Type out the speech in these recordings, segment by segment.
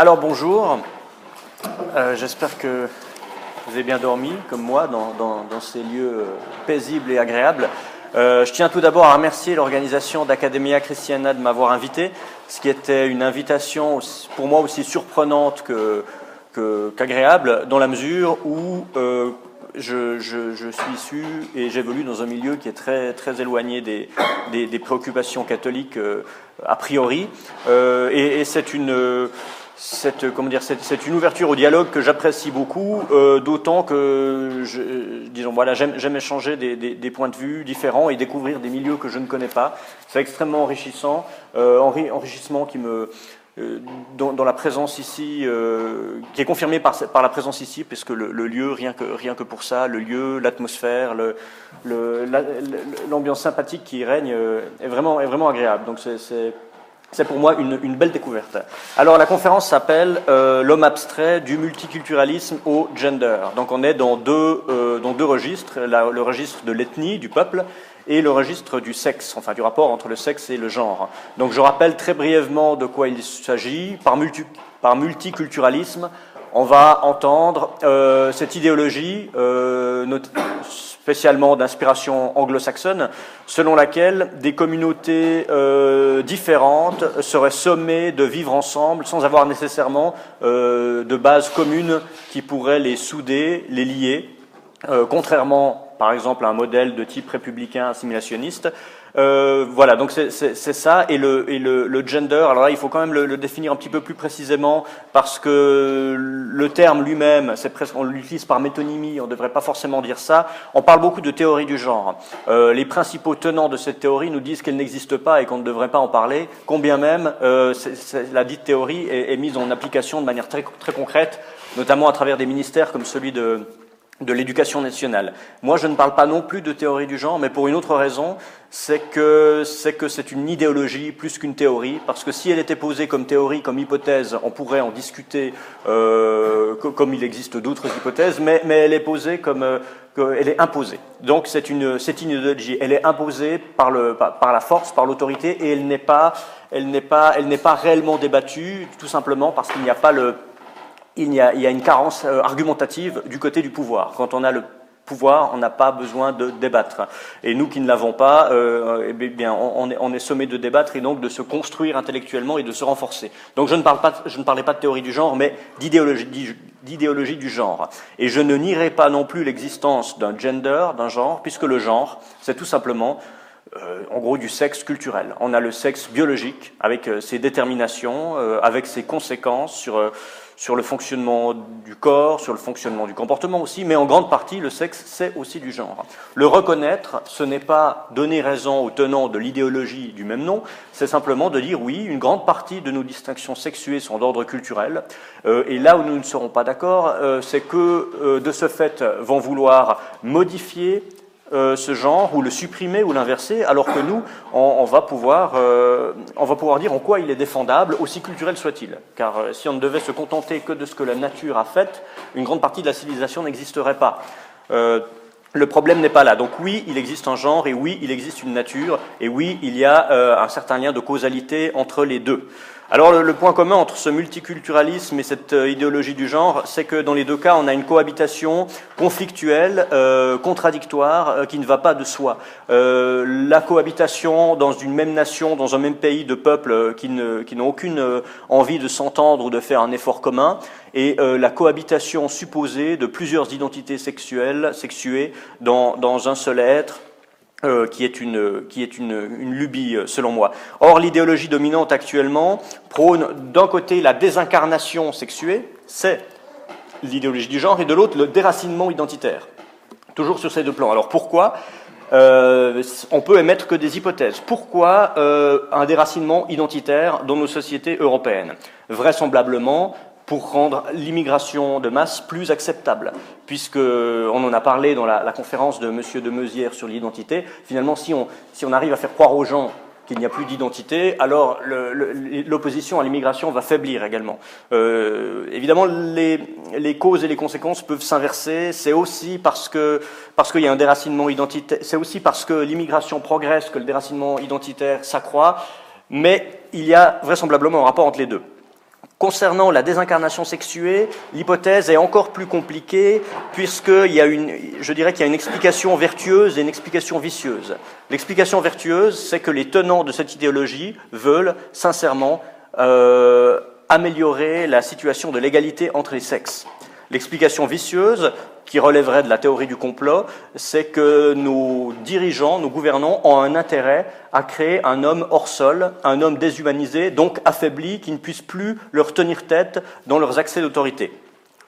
Alors bonjour, Euh, j'espère que vous avez bien dormi, comme moi, dans, ces lieux euh, paisibles et agréables. Euh, je tiens tout d'abord à remercier l'organisation d'Academia Christiana de m'avoir invité, ce qui était une invitation pour moi aussi surprenante que- qu'agréable, dans la mesure où je, suis issu et j'évolue dans un milieu qui est très, très éloigné des, préoccupations catholiques a priori. Et c'est une, dire, c'est une ouverture au dialogue que j'apprécie beaucoup, euh, d'autant que, je, disons, voilà, j'aime échanger des, points de vue différents et découvrir des milieux que je ne connais pas. C'est extrêmement enrichissant, euh, enri- enrichissement qui me, euh, dans, la présence ici, euh, qui est confirmée par, la présence ici, puisque le, le lieu, rien que, pour ça, le lieu, l'atmosphère, l'ambiance sympathique qui y règne euh, est vraiment, est vraiment agréable. Donc c'est- c'est pour moi une, belle découverte. Alors la conférence s'appelle euh, L'homme abstrait du multiculturalisme au gender. Donc on est dans deux, euh, dans deux registres, le registre de l'ethnie, du peuple, et le registre du sexe, enfin du rapport entre le sexe et le genre. Donc je rappelle très brièvement de quoi il s'agit. Par, par multiculturalisme, on va entendre euh, cette idéologie, euh, spécialement d'inspiration anglo-saxonne, selon laquelle des communautés euh, différentes seraient sommées de vivre ensemble sans avoir nécessairement de base commune qui pourrait les souder, les lier, contrairement par exemple un modèle de type républicain assimilationniste. Euh, voilà, donc c'est ça. Et, le, et le, le gender, alors là, il faut quand même le, le définir un petit peu plus précisément parce que le terme lui-même, c'est presque, on l'utilise par métonymie, on ne devrait pas forcément dire ça. On parle beaucoup de théorie du genre. Euh, les principaux tenants de cette théorie nous disent qu'elle n'existe pas et qu'on ne devrait pas en parler, combien même euh, c'est- c'est- la dite théorie est, est mise en application de manière très, très concrète, notamment à travers des ministères comme celui de de l'éducation nationale. Moi, je ne parle pas non plus de théorie du genre, mais pour une autre raison, c'est que c'est que c'est une idéologie plus qu'une théorie, parce que si elle était posée comme théorie, comme hypothèse, on pourrait en discuter euh, co- comme il existe d'autres hypothèses, mais, mais elle est posée comme euh, elle est imposée. Donc c'est une c'est une idéologie. Elle est imposée par le par la force, par l'autorité, et elle n'est pas elle n'est pas elle n'est pas réellement débattue, tout simplement parce qu'il n'y a pas le il y, a, une carence euh, argumentative du côté du pouvoir. Quand on a le pouvoir, on n'a pas besoin de débattre. Et nous qui ne l'avons pas, euh, eh bien, on, est, sommé de débattre et donc de se construire intellectuellement et de se renforcer. Donc je ne, parle pas, je ne parlais pas de théorie du genre, mais d'idéologie d'i- d'idéologie du genre. Et je ne nierai pas non plus l'existence d'un gender, d'un genre, puisque le genre, c'est tout simplement euh, en gros du sexe culturel. On a le sexe biologique avec ses déterminations, avec ses conséquences sur, sur le fonctionnement du corps, sur le fonctionnement du comportement aussi, mais en grande partie le sexe c'est aussi du genre. Le reconnaître, ce n'est pas donner raison aux tenants de l'idéologie du même nom, c'est simplement de dire oui, une grande partie de nos distinctions sexuées sont d'ordre culturel, euh, et là où nous ne serons pas d'accord, euh, c'est que euh, de ce fait vont vouloir modifier euh, ce genre ou le supprimer ou l'inverser, alors que nous, on, va pouvoir, euh, on va pouvoir dire en quoi il est défendable, aussi culturel soit-il. Car euh, si on ne devait se contenter que de ce que la nature a fait, une grande partie de la civilisation n'existerait pas. Le problème n'est pas là. Donc oui, il existe un genre et oui, il existe une nature et oui, il y a un certain lien de causalité entre les deux. Alors le, point commun entre ce multiculturalisme et cette euh, idéologie du genre, c'est que dans les deux cas, on a une cohabitation conflictuelle, euh, contradictoire, euh, qui ne va pas de soi. La cohabitation dans une même nation, dans un même pays de peuples qui n'ont aucune envie de s'entendre ou de faire un effort commun, et la cohabitation supposée de plusieurs identités sexuelles, sexuées, dans un seul être, euh, qui est, une, qui est une, une lubie, euh, selon moi. Or, l'idéologie dominante actuellement prône d'un côté la désincarnation sexuée, c'est l'idéologie du genre, et de l'autre le déracinement identitaire. Toujours sur ces deux plans. Alors pourquoi Euh, On peut émettre que des hypothèses. Pourquoi euh, un déracinement identitaire dans nos sociétés européennes? Vraisemblablement pour rendre l'immigration de masse plus acceptable, puisque on en a parlé dans la, la conférence de Monsieur de Meusière sur l'identité. Finalement, si on, si on arrive à faire croire aux gens qu'il n'y a plus d'identité, alors l'opposition à l'immigration va faiblir également. Euh, évidemment, les, les causes et les conséquences peuvent s'inverser. C'est aussi parce que parce qu'il y a un déracinement identitaire. C'est aussi parce que l'immigration progresse que le déracinement identitaire s'accroît. Mais il y a vraisemblablement un rapport entre les deux. Concernant la désincarnation sexuée, l'hypothèse est encore plus compliquée puisqu'il y a une, je dirais qu'il y a une explication vertueuse et une explication vicieuse. L'explication vertueuse, c'est que les tenants de cette idéologie veulent sincèrement euh, améliorer la situation de l'égalité entre les sexes. L'explication vicieuse, qui relèverait de la théorie du complot, c'est que nos dirigeants, nos gouvernants ont un intérêt à créer un homme hors sol, un homme déshumanisé, donc affaibli, qui ne puisse plus leur tenir tête dans leurs accès d'autorité.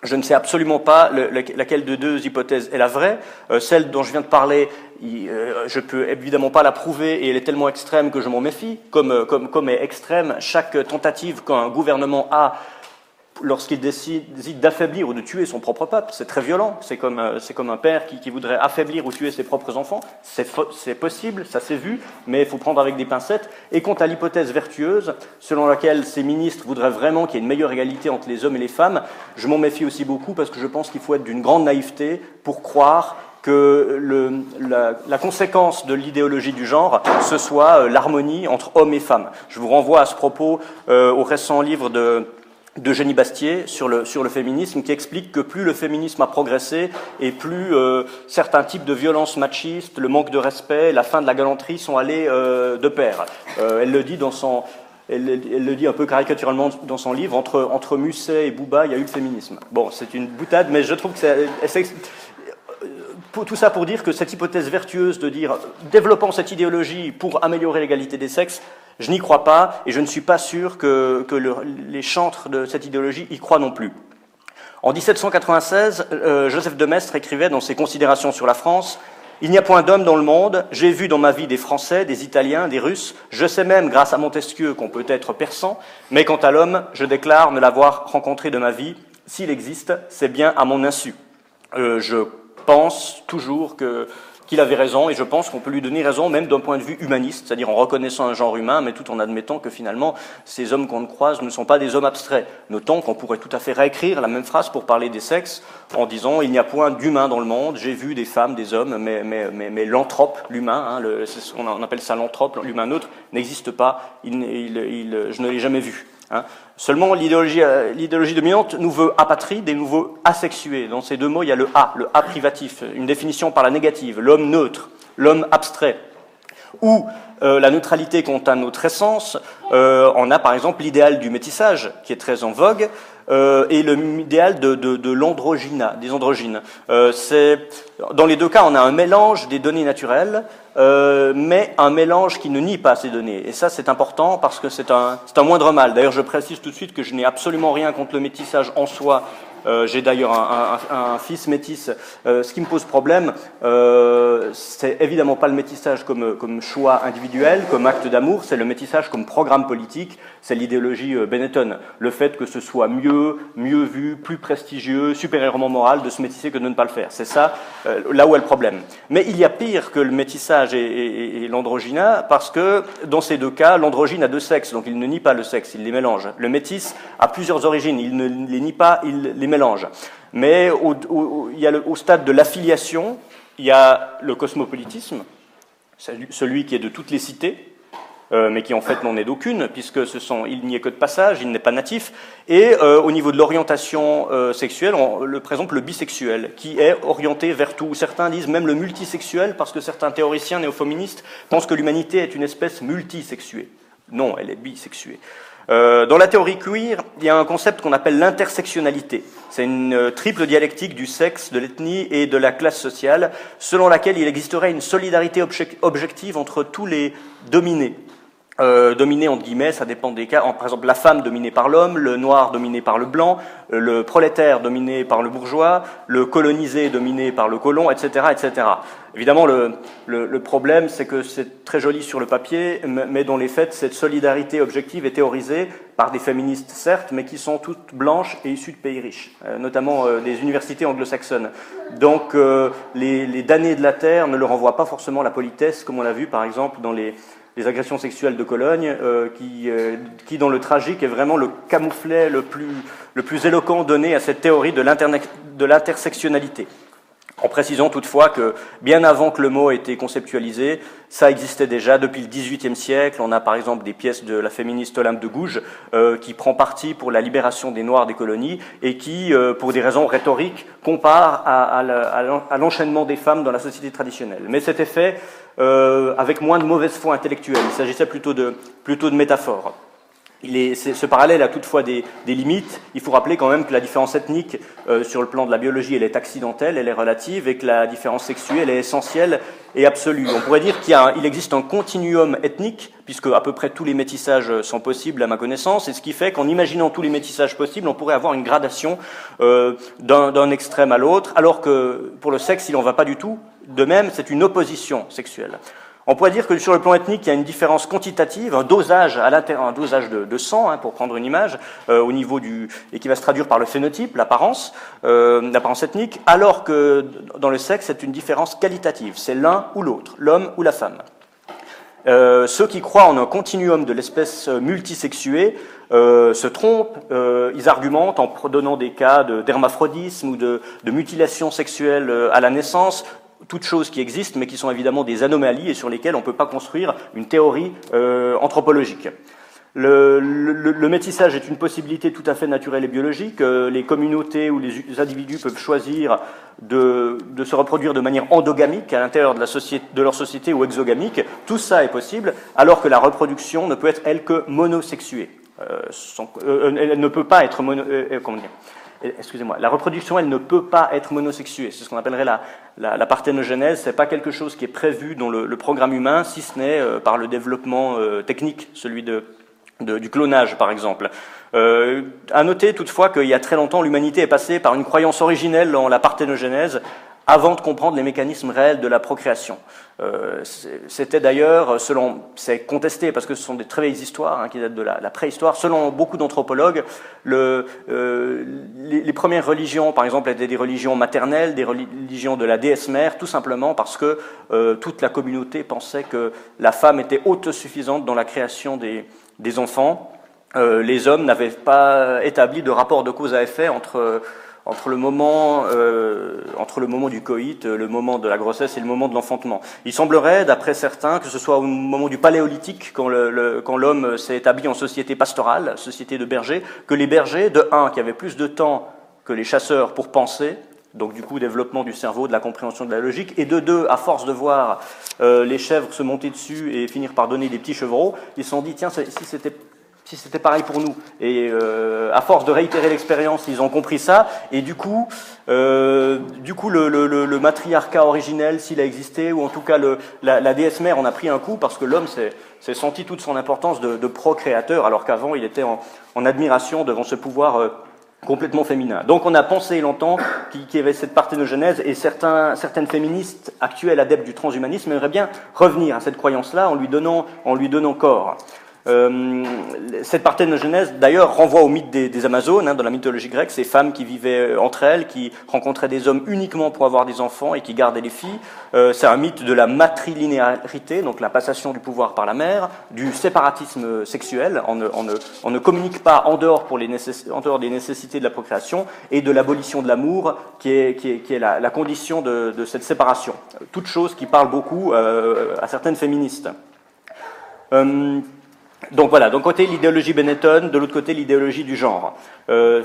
Je ne sais absolument pas laquelle de deux hypothèses est la vraie. Euh, celle dont je viens de parler, euh, je peux évidemment pas la prouver et elle est tellement extrême que je m'en méfie. Comme, euh, comme est extrême chaque tentative qu'un gouvernement a lorsqu'il décide d'affaiblir ou de tuer son propre peuple, c'est très violent. C'est comme, euh, comme, un père qui, voudrait affaiblir ou tuer ses propres enfants. C'est possible, ça s'est vu, mais il faut prendre avec des pincettes. Et quant à l'hypothèse vertueuse, selon laquelle ces ministres voudraient vraiment qu'il y ait une meilleure égalité entre les hommes et les femmes, je m'en méfie aussi beaucoup parce que je pense qu'il faut être d'une grande naïveté pour croire que le, la, conséquence de l'idéologie du genre, ce soit euh, l'harmonie entre hommes et femmes. Je vous renvoie à ce propos euh, au récent livre de d'Eugénie Bastier sur le, sur le féminisme qui explique que plus le féminisme a progressé et plus euh, certains types de violences machistes, le manque de respect, la fin de la galanterie sont allés euh, de pair. Euh, elle le dit dans son, elle, le dit un peu caricaturalement dans son livre, entre, entre Musset et Bouba, il y a eu le féminisme. Bon, c'est une boutade, mais je trouve que c'est tout ça pour dire que cette hypothèse vertueuse de dire développons cette idéologie pour améliorer l'égalité des sexes, je n'y crois pas et je ne suis pas sûr que, les chantres de cette idéologie y croient non plus. En 1796, euh, Joseph de Maistre écrivait dans ses considérations sur la France Il n'y a point d'homme dans le monde, j'ai vu dans ma vie des Français, des Italiens, des Russes, je sais même, grâce à Montesquieu, qu'on peut être persan, mais quant à l'homme, je déclare ne l'avoir rencontré de ma vie. S'il existe, c'est bien à mon insu. Euh, je pense toujours qu'il avait raison, et je pense qu'on peut lui donner raison même d'un point de vue humaniste, c'est-à-dire en reconnaissant un genre humain, mais tout en admettant que finalement ces hommes qu'on croise ne sont pas des hommes abstraits. Notons qu'on pourrait tout à fait réécrire la même phrase pour parler des sexes en disant il n'y a point d'humain dans le monde, j'ai vu des femmes, des hommes, mais, mais, mais, l'anthrope, l'humain, hein, on appelle ça l'anthrope, l'humain neutre, n'existe pas, je ne l'ai jamais vu. Hein. Seulement, euh, l'idéologie dominante nous veut apatride et nous veut asexués. Dans ces deux mots, il y a le A, le A privatif, une définition par la négative, l'homme neutre, l'homme abstrait. Ou euh, la neutralité quant à notre essence, euh, on a par exemple l'idéal du métissage, qui est très en vogue, euh, et l'idéal de, de, des androgynes. Euh, dans les deux cas, on a un mélange des données naturelles, euh, mais un mélange qui ne nie pas ces données. Et ça, c'est important parce que c'est un, un moindre mal. D'ailleurs, je précise tout de suite que je n'ai absolument rien contre le métissage en soi euh, j'ai d'ailleurs un, fils métis. Euh, ce qui me pose problème, euh, c'est évidemment pas le métissage comme, choix individuel, comme acte d'amour, c'est le métissage comme programme politique, c'est l'idéologie Benetton. Le fait que ce soit mieux, mieux vu, plus prestigieux, supérieurement moral de se métisser que de ne pas le faire. C'est ça, là où est le problème. Mais il y a pire que le métissage et, et, l'androgyna, parce que dans ces deux cas, l'androgyne a deux sexes, donc il ne nie pas le sexe, il les mélange. Le métis a plusieurs origines, il ne les nie pas, il les mélange. Mais au, il y a au stade de l'affiliation, il y a le cosmopolitisme, celui qui est de toutes les cités, euh, mais qui en fait n'en est d'aucune, puisque ce sont, il n'y est que de passage, il n'est pas natif. Et euh, au niveau de l'orientation euh, sexuelle, on, le, par exemple le bisexuel, qui est orienté vers tout. Certains disent même le multisexuel, parce que certains théoriciens néo-féministes pensent que l'humanité est une espèce multisexuée. Non, elle est bisexuée. Euh, dans la théorie queer, il y a un concept qu'on appelle l'intersectionnalité. C'est une euh, triple dialectique du sexe, de l'ethnie et de la classe sociale, selon laquelle il existerait une solidarité objective entre tous les dominés. Euh, dominé entre guillemets, ça dépend des cas. par exemple, la femme dominée par l'homme, le noir dominé par le blanc, euh, le prolétaire dominé par le bourgeois, le colonisé dominé par le colon, etc., etc. Évidemment, le, le, problème, c'est que c'est très joli sur le papier, mais dans les faits, cette solidarité objective est théorisée par des féministes, certes, mais qui sont toutes blanches et issues de pays riches, euh, notamment des universités anglo-saxonnes. Donc, les, les damnés de la terre ne leur envoient pas forcément la politesse, comme on l'a vu, par exemple, dans les les agressions sexuelles de Cologne, euh, qui, euh, qui, dans le tragique, est vraiment le camouflet le plus, le plus éloquent donné à cette théorie de l'intersectionnalité. en précisant toutefois que bien avant que le mot ait été conceptualisé, ça existait déjà depuis le XVIIIe siècle. On a par exemple des pièces de la féministe Olympe de Gouges euh, qui prend parti pour la libération des Noirs des colonies et qui, pour des raisons rhétoriques, compare à, l'enchaînement des femmes dans la société traditionnelle. Mais c'était fait euh, avec moins de mauvaise foi intellectuelle. Il s'agissait plutôt de, plutôt de métaphores ce parallèle a toutefois des, limites. Il faut rappeler quand même que la différence ethnique euh, sur le plan de la biologie, elle est accidentelle, elle est relative, et que la différence sexuelle est essentielle et absolue. On pourrait dire qu'il existe un continuum ethnique, puisque à peu près tous les métissages sont possibles à ma connaissance, et ce qui fait qu'en imaginant tous les métissages possibles, on pourrait avoir une gradation euh, d'un extrême à l'autre, alors que pour le sexe, il n'en va pas du tout. De même, c'est une opposition sexuelle. On pourrait dire que sur le plan ethnique, il y a une différence quantitative, un dosage à un dosage de, sang, hein, pour prendre une image, euh, au niveau du et qui va se traduire par le phénotype, l'apparence, euh, l'apparence ethnique, alors que dans le sexe, c'est une différence qualitative. C'est l'un ou l'autre, l'homme ou la femme. Euh, ceux qui croient en un continuum de l'espèce multisexuée se trompent, ils argumentent en donnant des cas d'hermaphrodisme ou de, mutilation sexuelle à la naissance, toutes choses qui existent, mais qui sont évidemment des anomalies et sur lesquelles on ne peut pas construire une théorie euh, anthropologique. Le, métissage est une possibilité tout à fait naturelle et biologique. Euh, les communautés ou les individus peuvent choisir de, se reproduire de manière endogamique à l'intérieur de, de, leur société ou exogamique. Tout ça est possible, alors que la reproduction ne peut être, elle, que monosexuée. Euh, elle ne peut pas être mono, comment dire, excusez-moi, la reproduction, elle ne peut pas être monosexuée. C'est ce qu'on appellerait la, la, la parthénogenèse. C'est pas quelque chose qui est prévu dans le, programme humain, si ce n'est euh, par le développement euh, technique, celui de, du clonage, par exemple. Euh, à noter toutefois qu'il y a très longtemps, l'humanité est passée par une croyance originelle en la parthénogenèse, avant de comprendre les mécanismes réels de la procréation. Euh, C'était d'ailleurs, selon, c'est contesté parce que ce sont des très vieilles histoires hein, qui datent de la, préhistoire. Selon beaucoup d'anthropologues, euh, les, premières religions, par exemple, étaient des religions maternelles, des religions de la déesse mère, tout simplement parce que euh, toute la communauté pensait que la femme était autosuffisante dans la création des, enfants. Euh, les hommes n'avaient pas établi de rapport de cause à effet entre entre le moment, euh, entre le moment du coït, le moment de la grossesse et le moment de l'enfantement. Il semblerait, d'après certains, que ce soit au moment du paléolithique, quand l'homme s'est établi en société pastorale, société de bergers, que les bergers, de un, qui avaient plus de temps que les chasseurs pour penser, donc du coup développement du cerveau, de la compréhension de la logique, et de deux, à force de voir euh, les chèvres se monter dessus et finir par donner des petits chevreaux, ils se sont dit, tiens, si c'était si c'était pareil pour nous. Et euh, à force de réitérer l'expérience, ils ont compris ça. Et du coup, euh, du coup, le, matriarcat originel, s'il a existé, ou en tout cas la, la, déesse mère, on a pris un coup parce que l'homme s'est senti toute son importance de, de procréateur, alors qu'avant il était en, en, admiration devant ce pouvoir. Euh, complètement féminin. Donc on a pensé longtemps qu'il y avait cette parthénogenèse et certains, certaines féministes actuelles adeptes du transhumanisme aimeraient bien revenir à cette croyance-là en en lui donnant corps. Euh, cette parthénogenèse, d'ailleurs, renvoie au mythe des, Amazones, hein, dans la mythologie grecque, ces femmes qui vivaient euh, entre elles, qui rencontraient des hommes uniquement pour avoir des enfants et qui gardaient les filles. Euh, c'est un mythe de la matrilinéarité, donc la passation du pouvoir par la mère, du séparatisme sexuel, on ne, on ne, on ne communique pas en dehors, pour les en dehors des nécessités de la procréation, et de l'abolition de l'amour, qui est, qui est, qui est la, la, condition de, de, cette séparation. Toute chose qui parle beaucoup euh, à certaines féministes. Donc voilà, d'un côté l'idéologie Benetton, de l'autre côté l'idéologie du genre. Euh,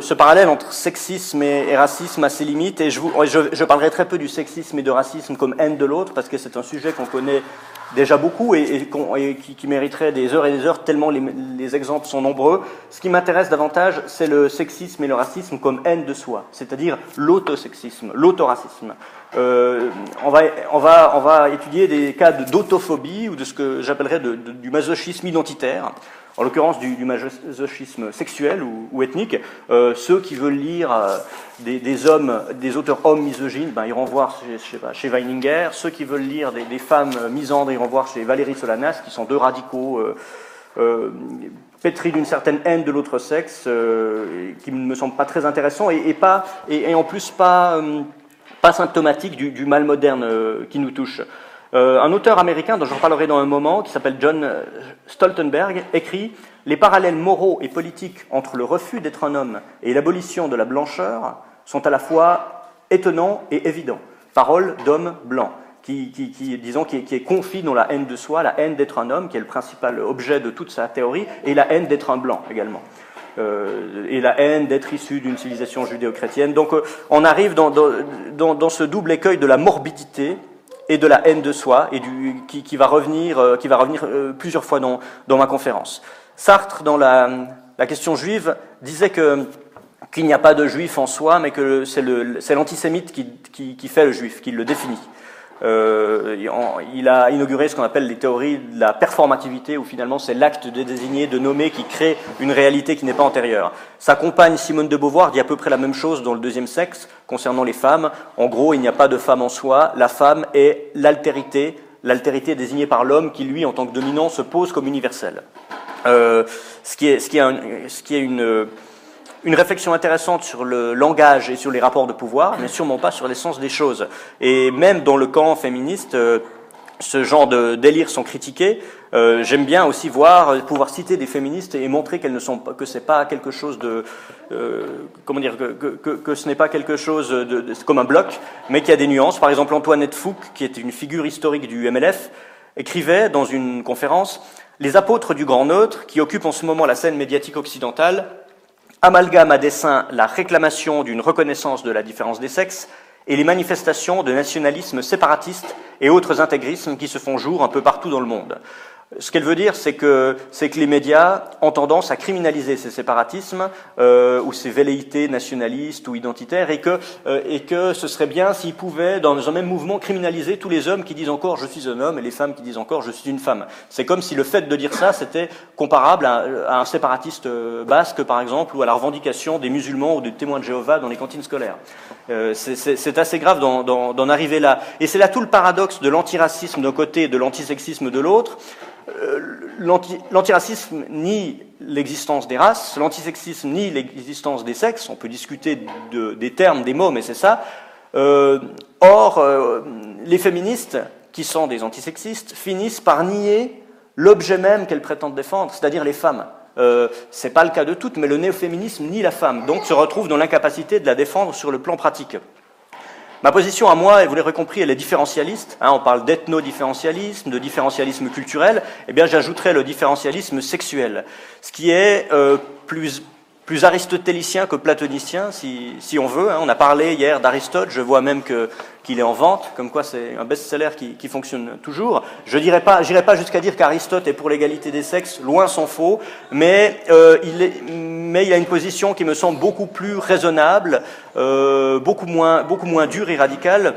ce parallèle entre sexisme et, racisme a ses limites, et je, parlerai très peu du sexisme et de racisme comme haine de l'autre, parce que c'est un sujet qu'on connaît déjà beaucoup et, qui, mériterait des heures et des heures tellement les, les exemples sont nombreux. Ce qui m'intéresse davantage, c'est le sexisme et le racisme comme haine de soi, c'est-à-dire l'autosexisme, l'autoracisme. Euh, on, va, on, va, on va étudier des cas d'autophobie ou de ce que j'appellerais du masochisme identitaire, en l'occurrence du, masochisme sexuel ou, ethnique. Euh, ceux qui veulent lire euh, des, hommes, des auteurs hommes misogynes, ben, iront voir chez, chez Weininger. Ceux qui veulent lire des, femmes misandres, iront voir chez Valérie Solanas, qui sont deux radicaux. Pétris d'une certaine haine de l'autre sexe, qui ne me semble pas très intéressant et, pas, et, en plus pas pas symptomatique du, mal moderne euh, qui nous touche. Euh, un auteur américain dont j'en parlerai dans un moment, qui s'appelle John euh, Stoltenberg, écrit Les parallèles moraux et politiques entre le refus d'être un homme et l'abolition de la blancheur sont à la fois étonnant et évident. Parole d'homme blanc. Qui, disons, qui, est confit dans la haine de soi, la haine d'être un homme, qui est le principal objet de toute sa théorie, et la haine d'être un blanc également. Euh, et la haine d'être issu d'une civilisation judéo-chrétienne. Donc euh, on arrive dans, dans, ce double écueil de la morbidité et de la haine de soi, et du, qui, va revenir, euh, qui va revenir plusieurs fois dans, dans ma conférence. Sartre, dans la, la question juive, disait que qu'il n'y a pas de juif en soi, mais que c'est l'antisémite qui, qui, fait le juif, qui le définit. Euh, il a inauguré ce qu'on appelle les théories de la performativité, où finalement c'est l'acte de désigner, de nommer, qui crée une réalité qui n'est pas antérieure. Sa compagne Simone de Beauvoir dit à peu près la même chose dans le deuxième sexe concernant les femmes. En gros, il n'y a pas de femme en soi, la femme est l'altérité, l'altérité désignée par l'homme qui, lui, en tant que dominant, se pose comme universel. Euh, ce, qui est, ce, qui est ce qui est une une réflexion intéressante sur le langage et sur les rapports de pouvoir, mais sûrement pas sur l'essence des choses. Et même dans le camp féministe, euh, ce genre de délires sont critiqués. Euh, j'aime bien aussi voir, euh, pouvoir citer des féministes et montrer qu'elles ne sont pas, que c'est pas quelque chose de, comment dire, que, ce n'est pas quelque chose de, comme un bloc, mais qu'il y a des nuances. Par exemple, Antoinette Fouque, qui est une figure historique du MLF, écrivait dans une conférence Les apôtres du grand neutre, qui occupent en ce moment la scène médiatique occidentale, amalgame à dessein la réclamation d'une reconnaissance de la différence des sexes et les manifestations de nationalisme séparatiste et autres intégrismes qui se font jour un peu partout dans le monde. Ce qu'elle veut dire, c'est que, que les médias ont tendance à criminaliser ces séparatismes euh, ou ces velléités nationalistes ou identitaires et que, euh, et que ce serait bien s'ils pouvaient, dans un même mouvement, criminaliser tous les hommes qui disent encore je suis un homme et les femmes qui disent encore je suis une femme. C'est comme si le fait de dire ça, c'était comparable à, à, un séparatiste euh, basque, par exemple, ou à la revendication des musulmans ou des témoins de Jéhovah dans les cantines scolaires. Euh, c'est assez grave d'en arriver là. Et c'est là tout le paradoxe de l'antiracisme d'un côté et de l'antisexisme de l'autre. Euh, l'antiracisme nie l'existence des races, l'antisexisme nie l'existence des sexes, on peut discuter des termes, des mots, mais c'est ça. Euh, or, les féministes, qui sont des antisexistes, finissent par nier l'objet même qu'elles prétendent défendre, c'est-à-dire les femmes. Euh, c'est pas le cas de toutes, mais le néo-féminisme nie la femme, donc se retrouve dans l'incapacité de la défendre sur le plan pratique. Ma position à moi, et vous l'aurez compris, elle est différentialiste. Hein, on parle d'ethno-différentialisme, de différentialisme culturel. Eh bien, j'ajouterai le différentialisme sexuel, ce qui est euh, plus plus aristotélicien que platonicien, si, si on veut. Hein. On a parlé hier d'Aristote, je vois même qu'il est en vente, comme quoi c'est un best-seller qui, qui, fonctionne toujours. Je n'irai pas, pas jusqu'à dire qu'Aristote est pour l'égalité des sexes, loin s'en faut, mais, euh, il est, mais il a une position qui me semble beaucoup plus raisonnable, euh, beaucoup, moins, beaucoup moins dure et radicale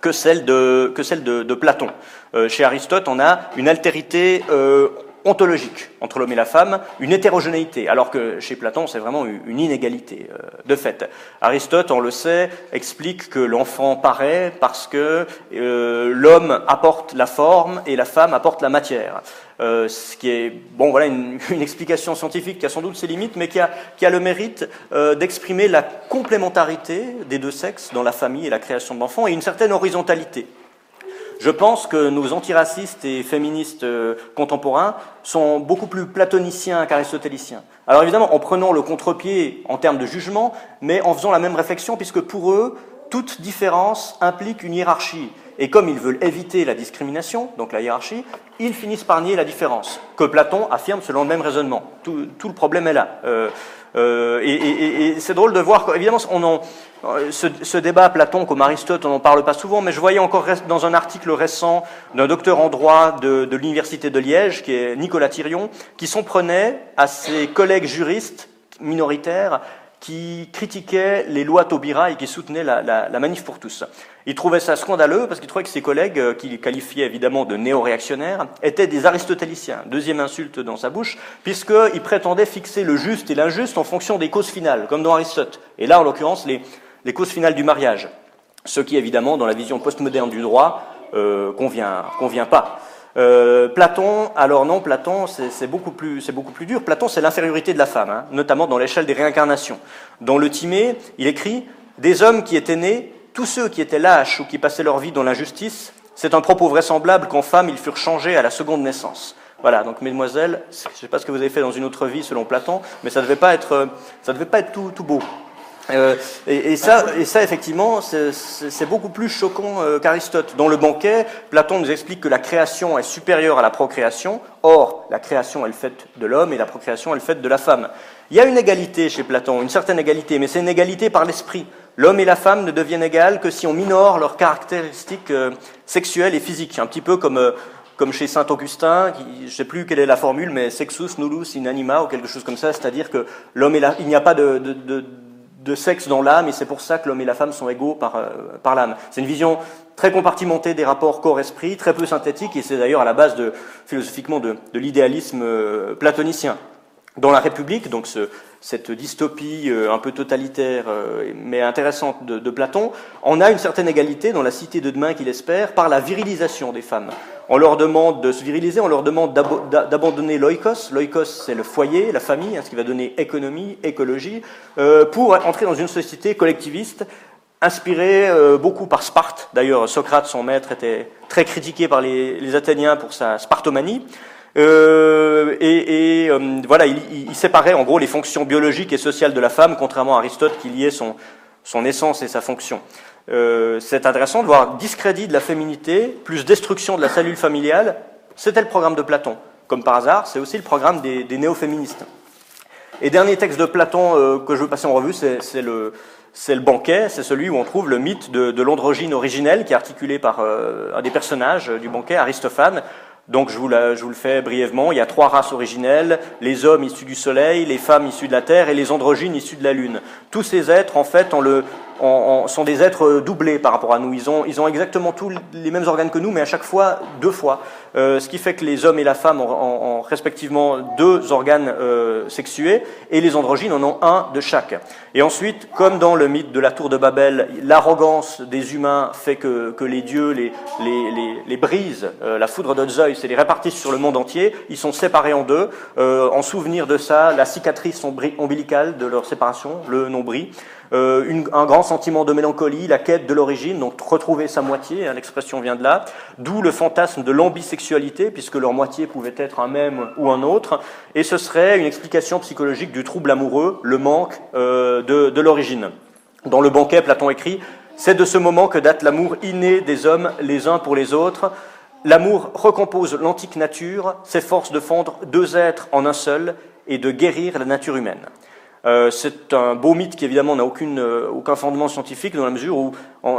que celle de, que celle de, de Platon. Euh, chez Aristote, on a une altérité euh, ontologique entre l'homme et la femme, une hétérogénéité, alors que chez Platon, c'est vraiment une inégalité euh, de fait. Aristote, on le sait, explique que l'enfant paraît parce que euh, l'homme apporte la forme et la femme apporte la matière. Euh, ce qui est, bon, voilà, une, explication scientifique qui a sans doute ses limites, mais qui a, qui a le mérite d'exprimer la complémentarité des deux sexes dans la famille et la création d'enfants et une certaine horizontalité. Je pense que nos antiracistes et féministes euh, contemporains sont beaucoup plus platoniciens qu'aristotéliciens. Alors évidemment, en prenant le contre-pied en termes de jugement, mais en faisant la même réflexion, puisque pour eux, toute différence implique une hiérarchie. Et comme ils veulent éviter la discrimination, donc la hiérarchie, ils finissent par nier la différence, que Platon affirme selon le même raisonnement. Tout, le problème est là. Euh, euh, et, c'est drôle de voir, évidemment, on en, ce, débat Platon comme Aristote, on n'en parle pas souvent, mais je voyais encore dans un article récent d'un docteur en droit de, l'université de Liège, qui est Nicolas Thirion, qui s'en prenait à ses collègues juristes minoritaires qui critiquaient les lois Taubira et qui soutenaient la, la, manif pour tous. Il trouvait ça scandaleux parce qu'il trouvait que ses collègues, euh, qu'il qualifiait évidemment de néo-réactionnaires, étaient des aristotéliciens. Deuxième insulte dans sa bouche, puisqu'ils prétendaient fixer le juste et l'injuste en fonction des causes finales, comme dans Aristote. Et là, en l'occurrence, les, les causes finales du mariage. Ce qui, évidemment, dans la vision postmoderne du droit, euh, convient, convient pas. Euh, Platon, alors non, Platon, c'est beaucoup, plus, beaucoup plus dur. Platon, c'est l'infériorité de la femme, hein, notamment dans l'échelle des réincarnations. Dans le Timée, il écrit Des hommes qui étaient nés, tous ceux qui étaient lâches ou qui passaient leur vie dans l'injustice, c'est un propos vraisemblable qu'en femme, ils furent changés à la seconde naissance. Voilà, donc mesdemoiselles, je ne sais pas ce que vous avez fait dans une autre vie selon Platon, mais ça ne devait pas être, ça devait pas être tout beau. Euh, et, ça, et ça, effectivement, c'est beaucoup plus choquant euh, qu'Aristote. Dans le banquet, Platon nous explique que la création est supérieure à la procréation. Or, la création est le fait de l'homme et la procréation est le fait de la femme. Il y a une égalité chez Platon, une certaine égalité, mais c'est une égalité par l'esprit. L'homme et la femme ne deviennent égales que si on minore leurs caractéristiques euh, sexuelles et physiques. Un petit peu comme, euh, comme chez saint Augustin, je ne sais plus quelle est la formule, mais sexus nullus in anima ou quelque chose comme ça, c'est-à-dire que l'homme et il n'y a pas de, de, de de sexe dans l'âme, et c'est pour ça que l'homme et la femme sont égaux par, euh, par l'âme. C'est une vision très compartimentée des rapports corps-esprit, très peu synthétique, et c'est d'ailleurs à la base de, philosophiquement de, l'idéalisme euh, platonicien. Dans la République, donc ce, cette dystopie euh, un peu totalitaire mais intéressante de, de, Platon, on a une certaine égalité dans la cité de demain qu'il espère par la virilisation des femmes. On leur demande de se viriliser, on leur demande d'abandonner l'oikos. L'oikos, c'est le foyer, la famille, hein, ce qui va donner économie, écologie, euh, pour entrer dans une société collectiviste inspirée euh, beaucoup par Sparte. D'ailleurs, Socrate, son maître, était très critiqué par les, Athéniens pour sa spartomanie. Euh, et, voilà, il, séparait en gros les fonctions biologiques et sociales de la femme, contrairement à Aristote qui liait son, son essence et sa fonction. Euh, c'est intéressant de voir discrédit de la féminité plus destruction de la cellule familiale. C'était le programme de Platon. Comme par hasard, c'est aussi le programme des, néo-féministes. Et dernier texte de Platon euh, que je veux passer en revue, c'est le, banquet, c'est celui où on trouve le mythe de, de l'androgyne originelle qui est articulé par euh, un des personnages du banquet, Aristophane. Donc je vous, je vous, le fais brièvement. Il y a trois races originelles les hommes issus du soleil, les femmes issues de la terre et les androgynes issus de la lune. Tous ces êtres, en fait, ont le, sont des êtres euh, doublés par rapport à nous. Ils ont, ils ont exactement tous les mêmes organes que nous, mais à chaque fois deux fois. Euh, ce qui fait que les hommes et la femme ont, respectivement deux organes euh, sexués, et les androgynes en ont un de chaque. Et ensuite, comme dans le mythe de la tour de Babel, l'arrogance des humains fait que, que les dieux les, les, les, les brisent, la foudre de Zeus, et les répartissent sur le monde entier. Ils sont séparés en deux. en souvenir de ça, la cicatrice ombilicale de leur séparation, le nombril. Euh, un grand sentiment de mélancolie, la quête de l'origine, donc retrouver sa moitié, hein, l'expression vient de là, d'où le fantasme de l'ambisexualité, puisque leur moitié pouvait être un même ou un autre, et ce serait une explication psychologique du trouble amoureux, le manque euh, de, de l'origine. Dans le banquet, Platon écrit C'est de ce moment que date l'amour inné des hommes les uns pour les autres. L'amour recompose l'antique nature, s'efforce de fondre deux êtres en un seul et de guérir la nature humaine. Euh, c'est un beau mythe qui évidemment n'a euh, aucun fondement scientifique dans la mesure où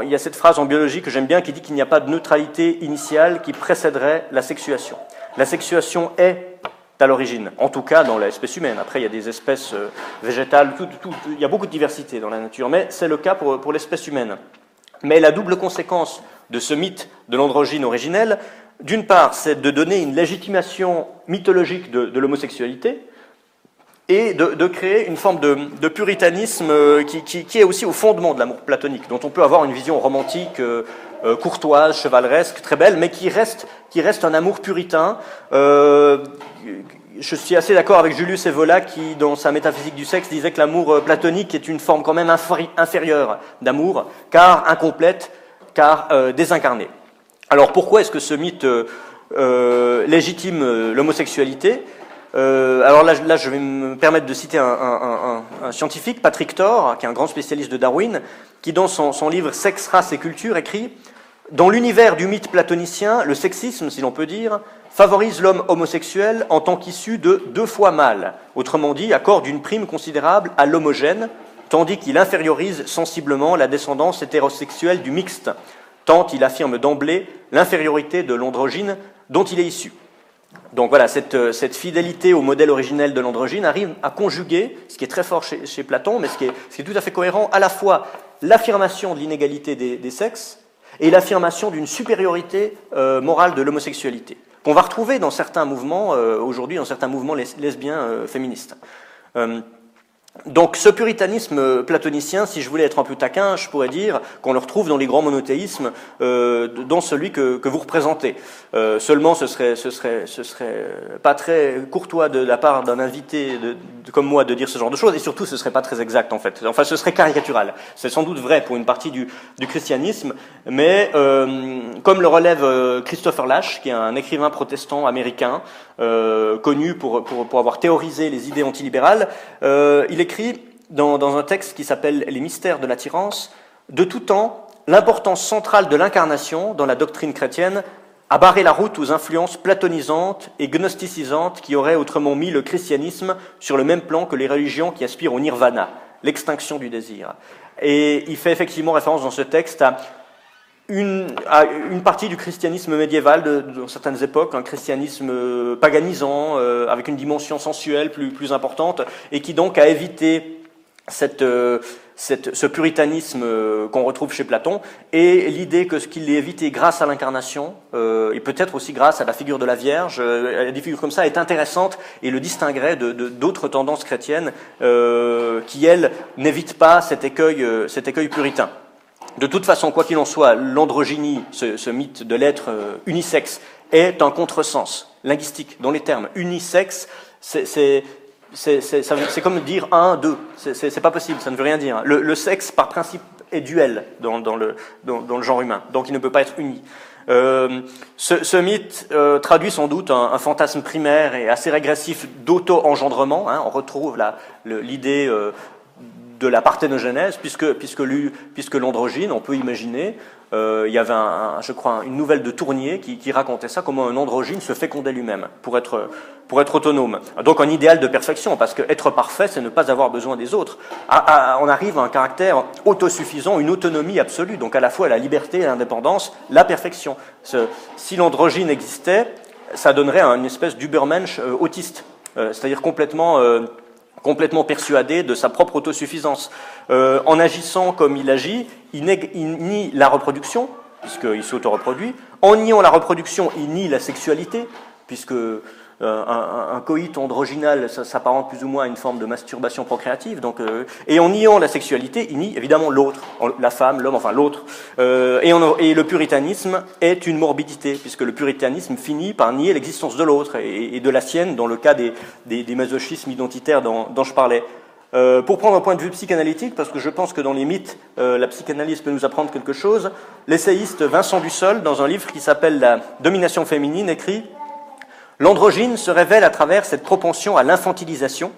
il y a cette phrase en biologie que j'aime bien qui dit qu'il n'y a pas de neutralité initiale qui précéderait la sexuation. La sexuation est à l'origine, en tout cas dans l'espèce humaine. Après, il y a des espèces euh, végétales, il y a beaucoup de diversité dans la nature, mais c'est le cas pour, l'espèce humaine. Mais la double conséquence de ce mythe de l'androgyne originelle, d'une part, c'est de donner une légitimation mythologique de l'homosexualité, et de, créer une forme de, puritanisme euh, qui, est aussi au fondement de l'amour platonique, dont on peut avoir une vision romantique, euh, euh, courtoise, chevaleresque, très belle, mais qui reste, qui reste un amour puritain. je suis assez d'accord avec Julius Evola qui, dans sa métaphysique du sexe, disait que l'amour platonique est une forme quand même inférieure d'amour, car incomplète, car désincarnée. Alors pourquoi est-ce que ce mythe légitime l'homosexualité? Euh, alors là, je vais me permettre de citer un, scientifique, Patrick Thor, qui est un grand spécialiste de Darwin, qui dans son, son livre Sexe, race et culture écrit Dans l'univers du mythe platonicien, le sexisme, si l'on peut dire, favorise l'homme homosexuel en tant qu'issu de deux fois mâle, autrement dit, accorde une prime considérable à l'homogène, tandis qu'il infériorise sensiblement la descendance hétérosexuelle du mixte, tant il affirme d'emblée l'infériorité de l'androgyne dont il est issu. Donc voilà, euh, cette, fidélité au modèle originel de l'androgyne arrive à conjuguer, ce qui est très fort chez, Platon, mais ce qui, est, tout à fait cohérent, à la fois l'affirmation de l'inégalité des, sexes et l'affirmation d'une supériorité euh, morale de l'homosexualité, qu'on va retrouver dans certains mouvements, euh, aujourd'hui, dans certains mouvements lesbiens féministes. Donc ce puritanisme platonicien, si je voulais être un peu taquin, je pourrais dire qu'on le retrouve dans les grands monothéismes, euh, dans celui que, vous représentez. Euh, seulement, ce serait, ce serait, ce serait pas très courtois de la part d'un invité comme moi de dire ce genre de choses, et surtout, ce serait pas très exact en fait. Enfin, ce serait caricatural. C'est sans doute vrai pour une partie du, du christianisme, mais euh, comme le relève euh, Christopher Lash, qui est un écrivain protestant américain connu pour, pour, pour, avoir théorisé les idées antilibérales, il est écrit dans, dans un texte qui s'appelle Les mystères de l'attirance, de tout temps, l'importance centrale de l'incarnation dans la doctrine chrétienne a barré la route aux influences platonisantes et gnosticisantes qui auraient autrement mis le christianisme sur le même plan que les religions qui aspirent au nirvana, l'extinction du désir. Et il fait effectivement référence dans ce texte à une, partie du christianisme médiéval de, certaines époques, un christianisme euh, paganisant, euh, avec une dimension sensuelle plus, plus importante, et qui donc a évité cette, euh, ce puritanisme qu'on retrouve chez Platon, et l'idée que ce qu'il évité grâce à l'incarnation, et peut-être aussi grâce à la figure de la Vierge, des figures comme ça, est intéressante et le distinguerait de d'autres tendances chrétiennes qui, elles, n'évitent pas cet écueil, cet écueil puritain. De toute façon, quoi qu'il en soit, l'androgynie, ce, mythe de l'être euh, unisexe, est un contresens linguistique dans les termes. Unisexe, c'est comme dire un, deux. C'est pas possible, ça ne veut rien dire. Le, sexe, par principe, est duel dans, le, genre humain, donc il ne peut pas être uni. Euh, ce, mythe euh, traduit sans doute un, fantasme primaire et assez régressif d'auto-engendrement. Hein. on retrouve l'idée de la parthénogenèse, puisque, puisque, puisque l'androgyne, on peut imaginer, euh, il y avait, je crois, une nouvelle de Tournier qui, racontait ça, comment un androgyne se fécondait lui-même pour être, pour être autonome. Donc un idéal de perfection, parce qu'être parfait, c'est ne pas avoir besoin des autres. on arrive à un caractère autosuffisant, une autonomie absolue, donc à la fois la liberté, l'indépendance, la perfection. si l'androgyne existait, ça donnerait une espèce d'ubermensch euh, autiste, euh, c'est-à-dire complètement complètement persuadé de sa propre autosuffisance. Euh, en agissant comme il agit, il, nie la reproduction, puisqu'il s'auto-reproduit. En niant la reproduction, il nie la sexualité, puisque euh, un, coït androginal s'apparente plus ou moins à une forme de masturbation procréative. Donc, euh, et en niant la sexualité, il nie évidemment l'autre, la femme, l'homme, enfin l'autre. Euh, et, le puritanisme est une morbidité, puisque le puritanisme finit par nier l'existence de l'autre et, de la sienne, dans le cas des, des, masochismes identitaires dont, je parlais. pour prendre un point de vue psychanalytique, parce que je pense que dans les mythes, la psychanalyse peut nous apprendre quelque chose, l'essayiste Vincent Dussol, dans un livre qui s'appelle La domination féminine, écrit L'androgyne se révèle à travers cette propension à l'infantilisation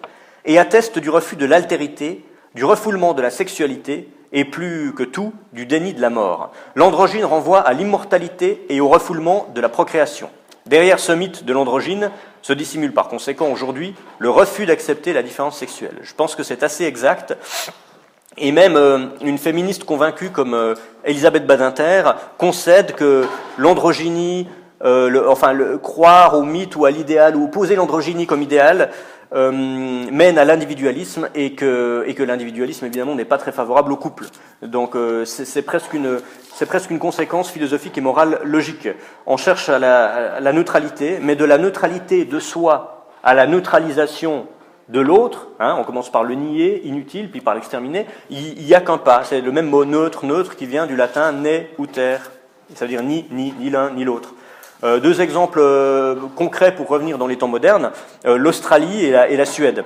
et atteste du refus de l'altérité, du refoulement de la sexualité et plus que tout du déni de la mort. L'androgyne renvoie à l'immortalité et au refoulement de la procréation. Derrière ce mythe de l'androgyne se dissimule par conséquent aujourd'hui le refus d'accepter la différence sexuelle. Je pense que c'est assez exact. Et même euh, une féministe convaincue comme euh, Elisabeth Badinter concède que l'androgynie, euh, le, enfin le, croire au mythe ou à l'idéal ou poser l'androgynie comme idéal euh, mène à l'individualisme et que, et que l'individualisme évidemment n'est pas très favorable au couple. Donc euh, c'est presque une presque une conséquence philosophique et morale logique. On cherche à la, à la neutralité, mais de la neutralité de soi à la neutralisation de l'autre, hein, on commence par le nier, inutile, puis par l'exterminer, il n'y a qu'un pas. C'est le même mot neutre, neutre, qui vient du latin ne ou terre. Ça veut dire ni, ni, ni l'un, ni l'autre. Euh, deux exemples euh, concrets pour revenir dans les temps modernes, euh, l'Australie et la, Suède.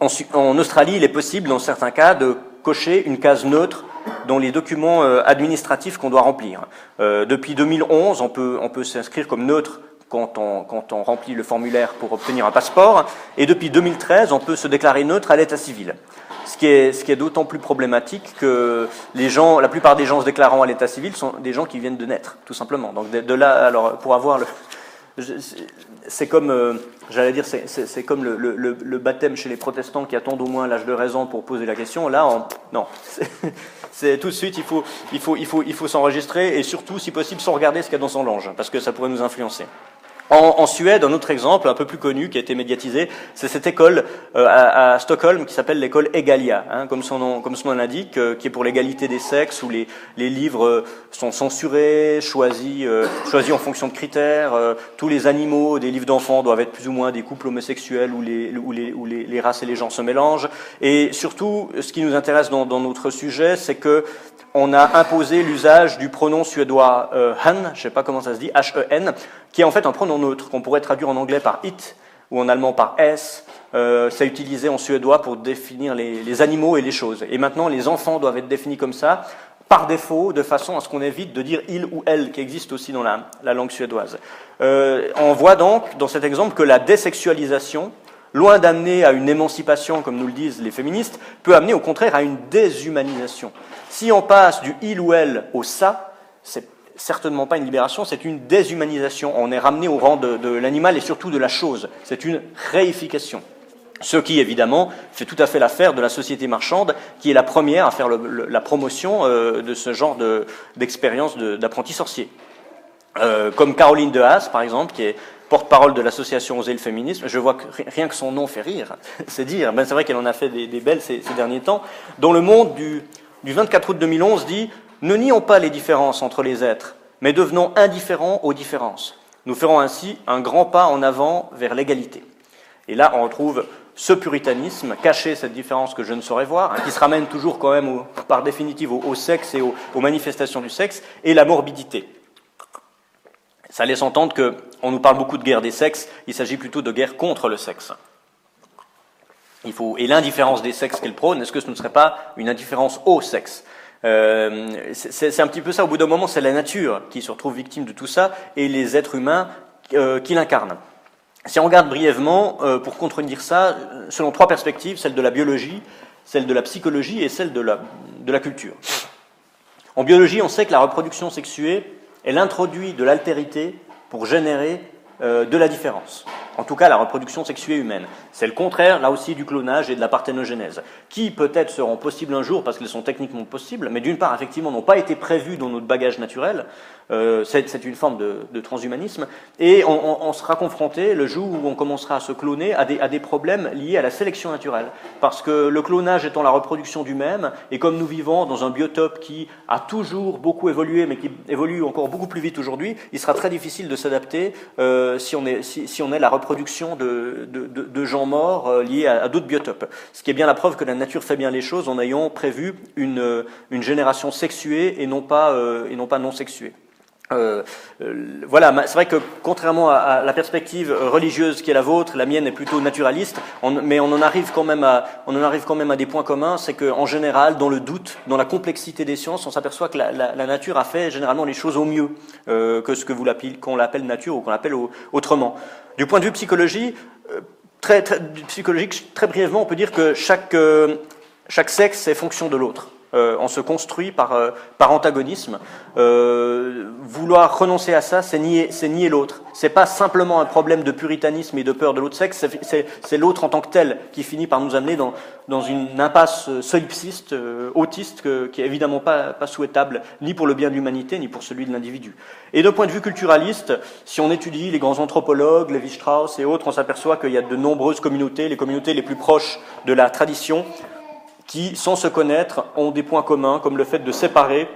En, Australie, il est possible, dans certains cas, de cocher une case neutre dans les documents administratifs qu'on doit remplir. depuis 2011, on peut, on peut s'inscrire comme neutre quand on, quand on, remplit le formulaire pour obtenir un passeport, et depuis 2013, on peut se déclarer neutre à l'état civil. Ce qui est, d'autant plus problématique que la plupart des gens se déclarant à l'état civil sont des gens qui viennent de naître, tout simplement. Donc de, là, alors pour avoir le, c'est comme, euh, j'allais dire, c'est comme le, baptême chez les protestants qui attendent au moins l'âge de raison pour poser la question. Là, on, non, c'est tout de suite, il faut, il faut, il faut, il faut s'enregistrer et surtout, si possible, sans regarder ce qu'il y a dans son linge, parce que ça pourrait nous influencer. En, Suède, un autre exemple un peu plus connu qui a été médiatisé, c'est cette école euh, à, Stockholm qui s'appelle l'école Egalia, hein, comme, son nom, comme son nom l'indique, euh, qui est pour l'égalité des sexes, où les, les livres euh, sont censurés, choisis, choisis en fonction de critères. tous les animaux des livres d'enfants doivent être plus ou moins des couples homosexuels où les, où les, où les, races et les genres se mélangent. Et surtout, ce qui nous intéresse dans, dans notre sujet, c'est que on a imposé l'usage du pronom suédois euh, han, je sais pas comment ça se dit, H-E-N, qui est en fait un pronom neutre qu'on pourrait traduire en anglais par it ou en allemand par s. Euh, c'est utilisé en suédois pour définir les, animaux et les choses. Et maintenant, les enfants doivent être définis comme ça, par défaut, de façon à ce qu'on évite de dire il ou elle, qui existe aussi dans la, langue suédoise. Euh, on voit donc dans cet exemple que la désexualisation loin d'amener à une émancipation, comme nous le disent les féministes, peut amener au contraire à une déshumanisation. Si on passe du il ou elle au ça, c'est certainement pas une libération, c'est une déshumanisation. On est ramené au rang de, l'animal et surtout de la chose. C'est une réification. Ce qui, évidemment, fait tout à fait l'affaire de la société marchande, qui est la première à faire la promotion euh, de ce genre d'expérience d'apprenti sorcier. Euh, comme Caroline de Haas, par exemple, qui est porte-parole de l'association Oser le féminisme. Je vois que rien que son nom fait rire, c'est dire. Ben, c'est vrai qu'elle en a fait des, belles ces, derniers temps. Dont le monde du, du 24 août 2011 dit Ne nions pas les différences entre les êtres, mais devenons indifférents aux différences. Nous ferons ainsi un grand pas en avant vers l'égalité. Et là, on retrouve ce puritanisme, cacher cette différence que je ne saurais voir, hein, qui se ramène toujours quand même, par définitive, au, sexe et aux manifestations du sexe, et la morbidité. Ça laisse entendre qu'on nous parle beaucoup de guerre des sexes, il s'agit plutôt de guerre contre le sexe. Il faut, et l'indifférence des sexes qu'elle prône, est-ce que ce ne serait pas une indifférence au sexe? Euh, C'est un petit peu ça, au bout d'un moment, c'est la nature qui se retrouve victime de tout ça, et les êtres humains euh, qui l'incarnent. Si on regarde brièvement, euh, pour contredire ça, selon trois perspectives, celle de la biologie, celle de la psychologie et celle de la, de la culture. En biologie, on sait que la reproduction sexuée elle introduit de l'altérité pour générer euh, de la différence. En tout cas, la reproduction sexuée humaine. C'est le contraire, là aussi, du clonage et de la parthénogénèse, qui peut-être seront possibles un jour parce qu'elles sont techniquement possibles, mais d'une part, effectivement, n'ont pas été prévues dans notre bagage naturel. Euh, c'est une forme de, transhumanisme. Et on, sera confronté, le jour où on commencera à se cloner, à des, à des, problèmes liés à la sélection naturelle. Parce que le clonage étant la reproduction du même, et comme nous vivons dans un biotope qui a toujours beaucoup évolué, mais qui évolue encore beaucoup plus vite aujourd'hui, il sera très difficile de s'adapter euh, si, si, si on est la reproduction de, de, gens morts euh, liés à, d'autres biotopes. Ce qui est bien la preuve que la nature fait bien les choses en ayant prévu une, une génération sexuée et non pas, euh, et non, pas non sexuée. Euh, voilà, c'est vrai que contrairement à, la perspective religieuse qui est la vôtre, la mienne est plutôt naturaliste, mais on en arrive quand même à, des points communs, c'est qu'en général, dans le doute, dans la complexité des sciences, on s'aperçoit que la, nature a fait généralement les choses au mieux que ce que vous qu'on l'appelle nature ou qu'on l'appelle autrement. Du point de vue psychologie, très, psychologique, très brièvement, on peut dire que euh, chaque sexe est fonction de l'autre. Euh, on se construit par, euh, par antagonisme. Euh, vouloir renoncer à ça, c'est nier, c'est nier l'autre. C'est pas simplement un problème de puritanisme et de peur de l'autre sexe, c'est, l'autre en tant que tel qui finit par nous amener dans, dans une impasse solipsiste, autiste, qui est évidemment pas, pas souhaitable, ni pour le bien de l'humanité, ni pour celui de l'individu. Et d'un point de vue culturaliste, si on étudie les grands anthropologues, Lévi-Strauss et autres, on s'aperçoit qu'il y a de nombreuses communautés, les communautés les plus proches de la tradition, qui, sans se connaître, ont des points communs, comme le fait de séparer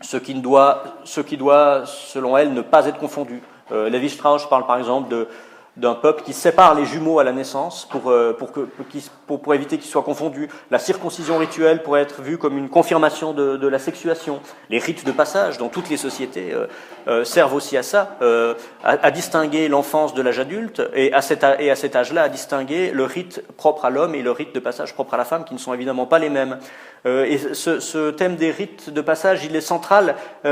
ce qui doit, ce qui doit selon elle, ne pas être confondu. Euh, Lévi-Strauss parle par exemple de d'un peuple qui sépare les jumeaux à la naissance pour, euh, pour, que, pour, éviter qu'ils soient confondus. La circoncision rituelle pourrait être vue comme une confirmation de, de la sexuation. Les rites de passage dans toutes les sociétés euh, euh servent aussi à ça, euh, à, à, distinguer l'enfance de l'âge adulte et à cet, et à cet âge-là à distinguer le rite propre à l'homme et le rite de passage propre à la femme qui ne sont évidemment pas les mêmes. Et ce, ce, thème des rites de passage, il est central. On,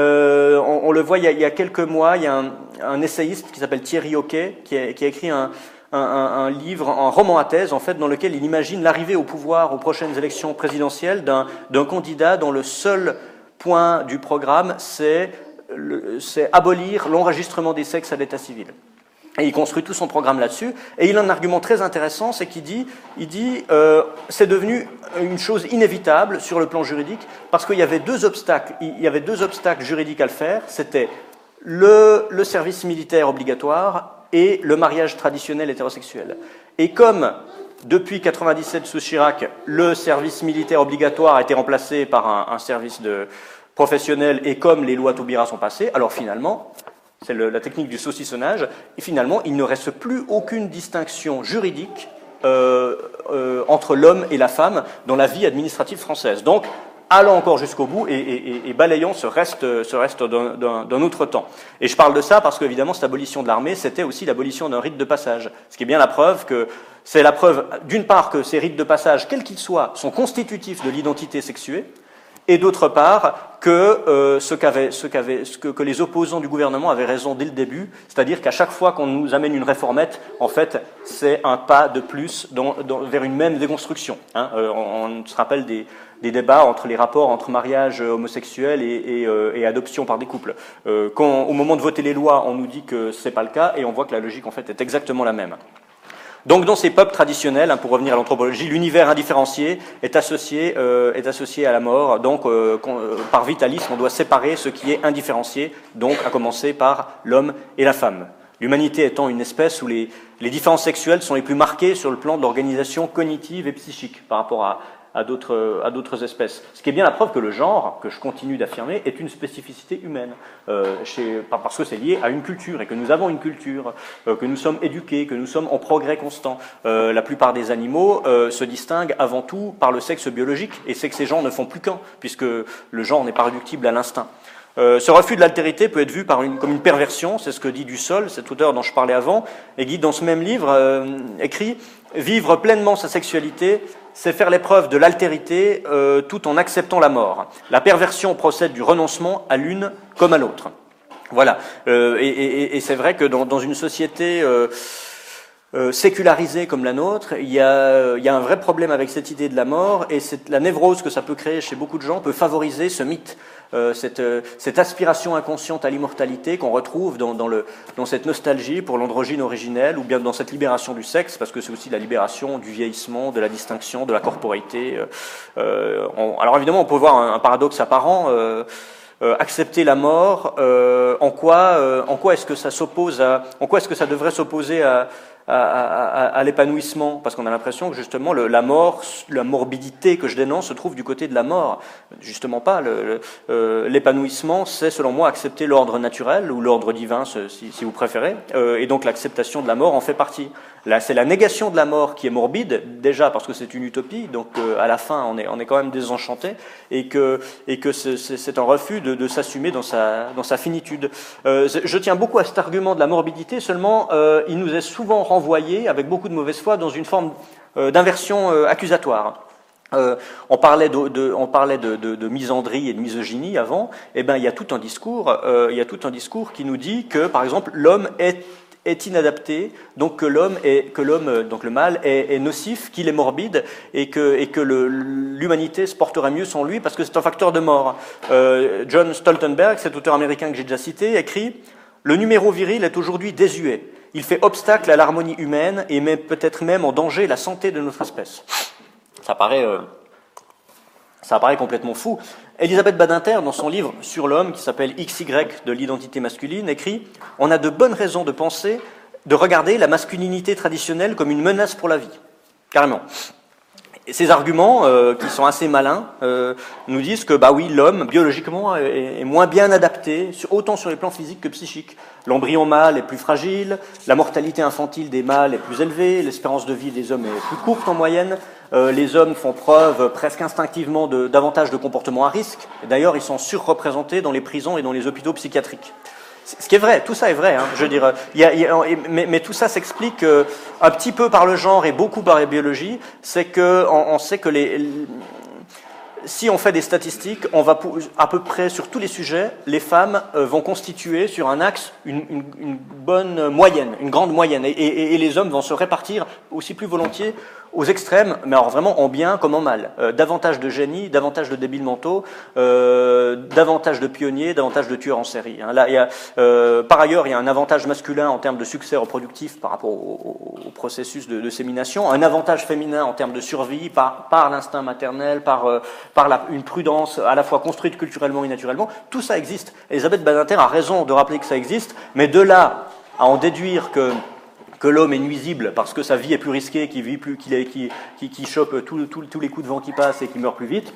on, le voit il y, a, il y, a, quelques mois, il y a un, un essayiste qui s'appelle Thierry Hockey qui, qui a écrit un, un, livre, un roman à thèse, en fait, dans lequel il imagine l'arrivée au pouvoir aux prochaines élections présidentielles d'un candidat dont le seul point du programme, c'est abolir l'enregistrement des sexes à l'état civil. Et il construit tout son programme là-dessus. Et il a un argument très intéressant, c'est qu'il dit, il dit, euh, c'est devenu une chose inévitable sur le plan juridique, parce qu'il y avait deux obstacles. Il y avait deux obstacles juridiques à le faire. C'était le, le service militaire obligatoire et le mariage traditionnel hétérosexuel. Et comme depuis 97 sous Chirac, le service militaire obligatoire a été remplacé par un, service professionnel et comme les lois Taubira sont passées, alors finalement, c'est la technique du saucissonnage, et finalement, il ne reste plus aucune distinction juridique euh, euh, entre l'homme et la femme dans la vie administrative française. Donc, allons encore jusqu'au bout et, balayons ce reste, ce reste d'un autre temps. Et je parle de ça parce qu'évidemment, cette abolition de l'armée, c'était aussi l'abolition d'un rite de passage. Ce qui est bien la preuve que c'est la preuve, d'une part, que ces rites de passage, quels qu'ils soient, sont constitutifs de l'identité sexuée, et d'autre part que, euh, ce, ce, ce que, les opposants du gouvernement avaient raison dès le début, c'est-à-dire qu'à chaque fois qu'on nous amène une réformette, en fait, c'est un pas de plus vers une même déconstruction. Hein. Euh, on, se rappelle des, des, débats entre les rapports entre mariage homosexuel et, euh, adoption par des couples. Euh, quand, au moment de voter les lois, on nous dit que c'est pas le cas, et on voit que la logique, en fait, est exactement la même. Donc dans ces peuples traditionnels, hein, pour revenir à l'anthropologie, l'univers indifférencié est associé, euh, est associé à la mort. Donc par vitalisme, on doit séparer ce qui est indifférencié, donc à commencer par l'homme et la femme. L'humanité étant une espèce où les, les différences sexuelles sont les plus marquées sur le plan de l'organisation cognitive et psychique par rapport à, à d'autres espèces. Ce qui est bien la preuve que le genre, que je continue d'affirmer, est une spécificité humaine, euh, chez, parce que c'est lié à une culture, et que nous avons une culture, euh, que nous sommes éduqués, que nous sommes en progrès constant. Euh, la plupart des animaux euh, se distinguent avant tout par le sexe biologique, et c'est que ces gens ne font plus qu'un, puisque le genre n'est pas réductible à l'instinct. Euh, ce refus de l'altérité peut être vu par une, comme une perversion, c'est ce que dit Dussol, cet auteur dont je parlais avant, et Guy, dans ce même livre, euh, écrit Vivre pleinement sa sexualité, c'est faire l'épreuve de l'altérité euh, tout en acceptant la mort. La perversion procède du renoncement à l'une comme à l'autre. Voilà. Euh, et, c'est vrai que dans, dans une société euh, euh, sécularisée comme la nôtre, il y, a, il y, a, un vrai problème avec cette idée de la mort et cette, la névrose que ça peut créer chez beaucoup de gens peut favoriser ce mythe. Euh, cette, cette, aspiration inconsciente à l'immortalité qu'on retrouve dans, dans, le, dans, cette nostalgie pour l'androgyne originelle ou bien dans cette libération du sexe, parce que c'est aussi la libération du vieillissement, de la distinction, de la corporité. Euh, on, alors évidemment, on peut voir un, paradoxe apparent. Euh, accepter la mort, en quoi, en quoi est-ce que ça s'oppose à, en quoi est-ce que ça devrait s'opposer à, à, à, à l'épanouissement, parce qu'on a l'impression que justement le, la mort, la morbidité que je dénonce se trouve du côté de la mort. Justement pas. L'épanouissement, le, euh, c'est selon moi accepter l'ordre naturel ou l'ordre divin, si, si, vous préférez, euh, et donc l'acceptation de la mort en fait partie. Là, c'est la négation de la mort qui est morbide, déjà parce que c'est une utopie, donc euh, à la fin on est, on est quand même désenchanté, et que, et que c'est un refus de, de s'assumer dans sa, dans sa finitude. Euh, je tiens beaucoup à cet argument de la morbidité, seulement euh, il nous est souvent renvoyé, avec beaucoup de mauvaise foi, dans une forme euh, d'inversion euh, accusatoire. Euh, on parlait, de, de, on parlait de, de, misandrie et de misogynie avant. Eh ben, il y a tout un discours, euh, il y a tout un discours qui nous dit que, par exemple, l'homme est est inadapté, donc que l'homme est, que l'homme, donc le mal est, est nocif, qu'il est morbide et que, et que l'humanité se porterait mieux sans lui parce que c'est un facteur de mort. Euh, John Stoltenberg, cet auteur américain que j'ai déjà cité, écrit Le numéro viril est aujourd'hui désuet. Il fait obstacle à l'harmonie humaine et met peut-être même en danger la santé de notre espèce. Ça paraît, euh, ça paraît complètement fou. Elisabeth Badinter, dans son livre sur l'homme, qui s'appelle XY de l'identité masculine, écrit On a de bonnes raisons de penser, de regarder la masculinité traditionnelle comme une menace pour la vie. Carrément. Et ces arguments, euh, qui sont assez malins, euh, nous disent que bah oui, l'homme biologiquement est, moins bien adapté, autant sur les plans physiques que psychiques. L'embryon mâle est plus fragile, la mortalité infantile des mâles est plus élevée, l'espérance de vie des hommes est plus courte en moyenne. Euh, les hommes font preuve presque instinctivement de, davantage de comportements à risque. D'ailleurs, ils sont surreprésentés dans les prisons et dans les hôpitaux psychiatriques. Ce qui est vrai, tout ça est vrai. Hein, je veux dire, a, mais, tout ça s'explique euh, un petit peu par le genre et beaucoup par la biologie. C'est que on, sait que si on fait des statistiques, on va à peu près sur tous les sujets, les femmes euh, vont constituer sur un axe une, bonne moyenne, une grande moyenne, et, les hommes vont se répartir aussi plus volontiers aux extrêmes, mais alors vraiment en bien comme en mal. Euh, davantage de génies, davantage de débiles mentaux, euh, davantage de pionniers, davantage de tueurs en série. Hein. Là, y a, euh, par ailleurs, il y a un avantage masculin en termes de succès reproductif par rapport au, au, au processus de, de, sémination, un avantage féminin en termes de survie par, par l'instinct maternel, par, euh, par la, une prudence à la fois construite culturellement et naturellement. Tout ça existe. Elisabeth Badinter a raison de rappeler que ça existe, mais de là à en déduire que que l'homme est nuisible parce que sa vie est plus risquée, qu'il vit plus, qu'il qui, qui, qui, chope tous les coups de vent qui passent et qui meurt plus vite,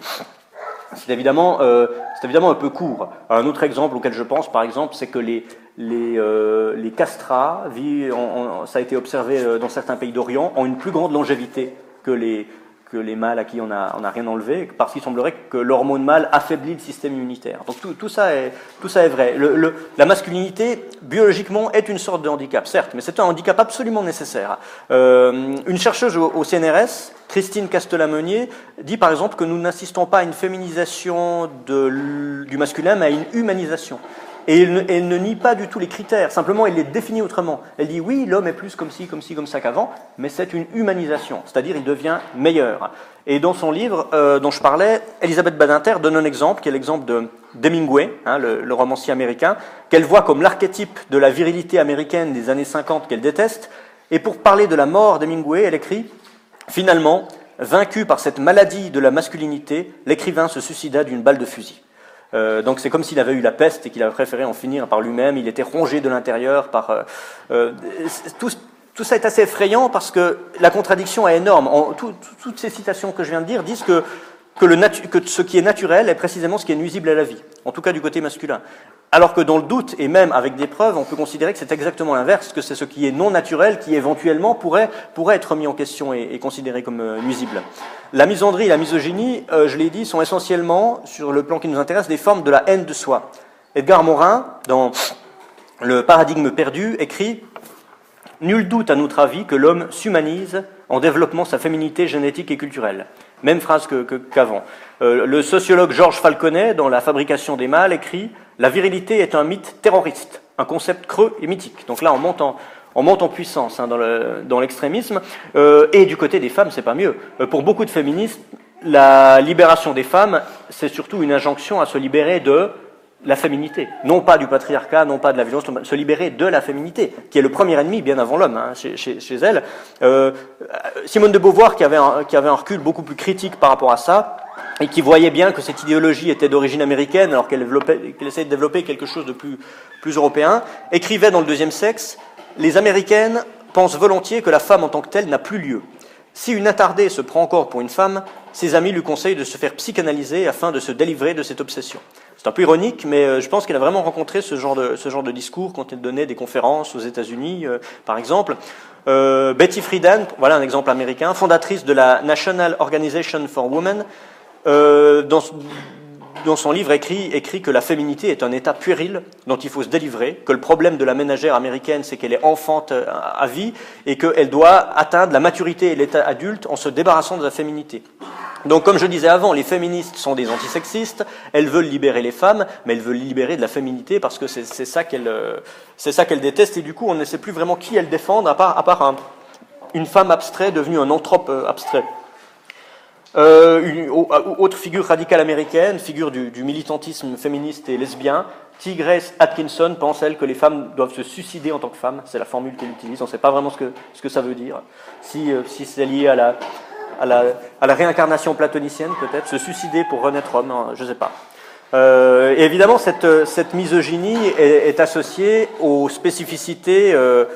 c'est évidemment, euh, évidemment un peu court. Un autre exemple auquel je pense, par exemple, c'est que les, les, euh, les castrats, ça a été observé euh, dans certains pays d'Orient, ont une plus grande longévité que les, que les mâles à qui on n'a rien enlevé, parce qu'il semblerait que l'hormone mâle affaiblit le système immunitaire. Donc tout, ça, est, vrai. La masculinité, biologiquement, est une sorte de handicap, certes, mais c'est un handicap absolument nécessaire. Euh, une chercheuse au, CNRS, Christine Castelamenier, dit par exemple que nous n'assistons pas à une féminisation du masculin, mais à une humanisation. Et elle ne, nie pas du tout les critères, simplement elle les définit autrement. Elle dit oui, l'homme est plus comme ci, comme ci, comme ça qu'avant, mais c'est une humanisation, c'est-à-dire il devient meilleur. Et dans son livre euh, dont je parlais, Elisabeth Badinter donne un exemple, qui est l'exemple de Hemingway, hein, le, romancier américain, qu'elle voit comme l'archétype de la virilité américaine des années 50 qu'elle déteste. Et pour parler de la mort d'Hemingway, elle écrit Finalement, vaincu par cette maladie de la masculinité, l'écrivain se suicida d'une balle de fusil. Euh, donc c'est comme s'il avait eu la peste et qu'il avait préféré en finir par lui-même. Il était rongé de l'intérieur par euh, euh, tout, tout, ça est assez effrayant parce que la contradiction est énorme. toutes ces citations que je viens de dire disent que que, le que ce qui est naturel est précisément ce qui est nuisible à la vie, en tout cas du côté masculin. Alors que dans le doute, et même avec des preuves, on peut considérer que c'est exactement l'inverse, que c'est ce qui est non naturel qui éventuellement pourrait, être mis en question et, considéré comme euh, nuisible. La misandrie et la misogynie, euh, je l'ai dit, sont essentiellement, sur le plan qui nous intéresse, des formes de la haine de soi. Edgar Morin, dans Le paradigme perdu, écrit Nul doute à notre avis que l'homme s'humanise en développant sa féminité génétique et culturelle. Même phrase qu'avant. Euh, le sociologue Georges Falconet, dans La fabrication des mâles, écrit La virilité est un mythe terroriste, un concept creux et mythique. Donc là, on monte en, on monte en puissance hein, dans l'extrémisme. Euh, et du côté des femmes, c'est pas mieux. Euh, pour beaucoup de féministes, la libération des femmes, c'est surtout une injonction à se libérer de la féminité, non pas du patriarcat, non pas de la violence, se libérer de la féminité, qui est le premier ennemi bien avant l'homme hein, chez, elle. Euh, Simone de Beauvoir, qui avait, un, recul beaucoup plus critique par rapport à ça, et qui voyait bien que cette idéologie était d'origine américaine, alors qu'elle essayait de développer quelque chose de plus, plus européen, écrivait dans le deuxième sexe Les Américaines pensent volontiers que la femme en tant que telle n'a plus lieu. Si une attardée se prend encore pour une femme, ses amis lui conseillent de se faire psychanalyser afin de se délivrer de cette obsession. C'est un peu ironique, mais euh, je pense qu'il a vraiment rencontré ce genre de, discours quand il donnait des conférences aux États-Unis, euh, par exemple. Euh, Betty Friedan, voilà un exemple américain, fondatrice de la National Organization for Women, dans, dans son livre écrit, écrit que la féminité est un état puéril dont il faut se délivrer, que le problème de la ménagère américaine, c'est qu'elle est enfante à vie et qu'elle doit atteindre la maturité et l'état adulte en se débarrassant de la féminité. Donc, comme je disais avant, les féministes sont des antisexistes, elles veulent libérer les femmes, mais elles veulent libérer de la féminité parce que c'est ça qu'elles euh, qu'elle détestent, et du coup, on ne sait plus vraiment qui elles défendent, à part, à part une femme abstraite devenue un anthrope euh, abstrait. Euh, une, autre figure radicale américaine, figure du, militantisme féministe et lesbien, Tigress Atkinson pense, elle, que les femmes doivent se suicider en tant que femmes. C'est la formule qu'elle utilise. On ne sait pas vraiment ce que, ce que ça veut dire. Si, si c'est lié à la, à la, réincarnation platonicienne, peut-être, se suicider pour renaître homme, hein, je ne sais pas. Euh, et évidemment, cette, cette misogynie est, associée aux spécificités euh,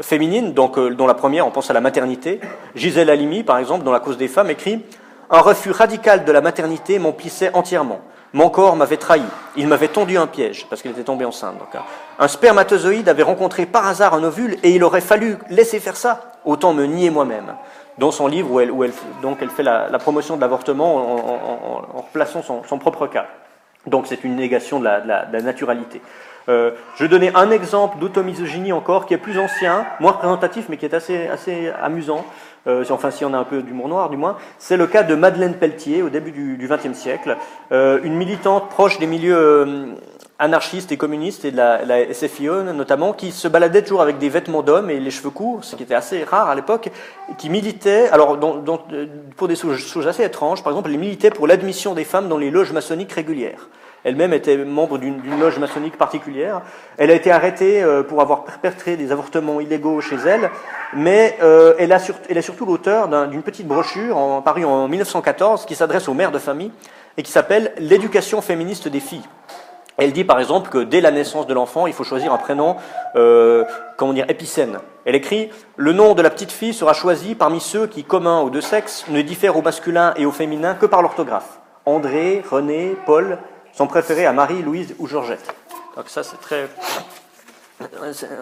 féminines, donc, euh, dont la première, on pense à la maternité. Gisèle Halimi, par exemple, dans La cause des femmes, écrit Un refus radical de la maternité m'emplissait entièrement. Mon corps m'avait trahi. Il m'avait tendu un piège, parce qu'elle était tombée enceinte. Hein. un spermatozoïde avait rencontré par hasard un ovule et il aurait fallu laisser faire ça. Autant me nier moi-même dans son livre où elle, donc elle fait la, promotion de l'avortement en, replaçant son, propre cas. Donc c'est une négation de la, naturalité. Euh, je donner un exemple d'automisogynie encore qui est plus ancien, moins représentatif, mais qui est assez, assez amusant. Euh, enfin, si on a un peu d'humour noir, du moins. C'est le cas de Madeleine Pelletier au début du XXe siècle, euh, une militante proche des milieux anarchistes et communistes et de la, la, SFIO notamment, qui se baladaient toujours avec des vêtements d'hommes et les cheveux courts, ce qui était assez rare à l'époque, qui militaient, alors pour des choses assez étranges, par exemple, les militaient pour l'admission des femmes dans les loges maçonniques régulières. Elle-même était membre d'une loge maçonnique particulière. Elle a été arrêtée euh, pour avoir perpétré des avortements illégaux chez elle, mais euh, elle, a elle est surtout l'auteur d'une petite brochure parue en 1914 qui s'adresse aux mères de famille et qui s'appelle L'éducation féministe des filles. Elle dit par exemple que dès la naissance de l'enfant, il faut choisir un prénom, euh, comment dire, épicène. Elle écrit Le nom de la petite fille sera choisi parmi ceux qui, communs aux deux sexes, ne diffèrent au masculin et au féminin que par l'orthographe. André, René, Paul sont préférés à Marie, Louise ou Georgette. Donc ça, c'est très,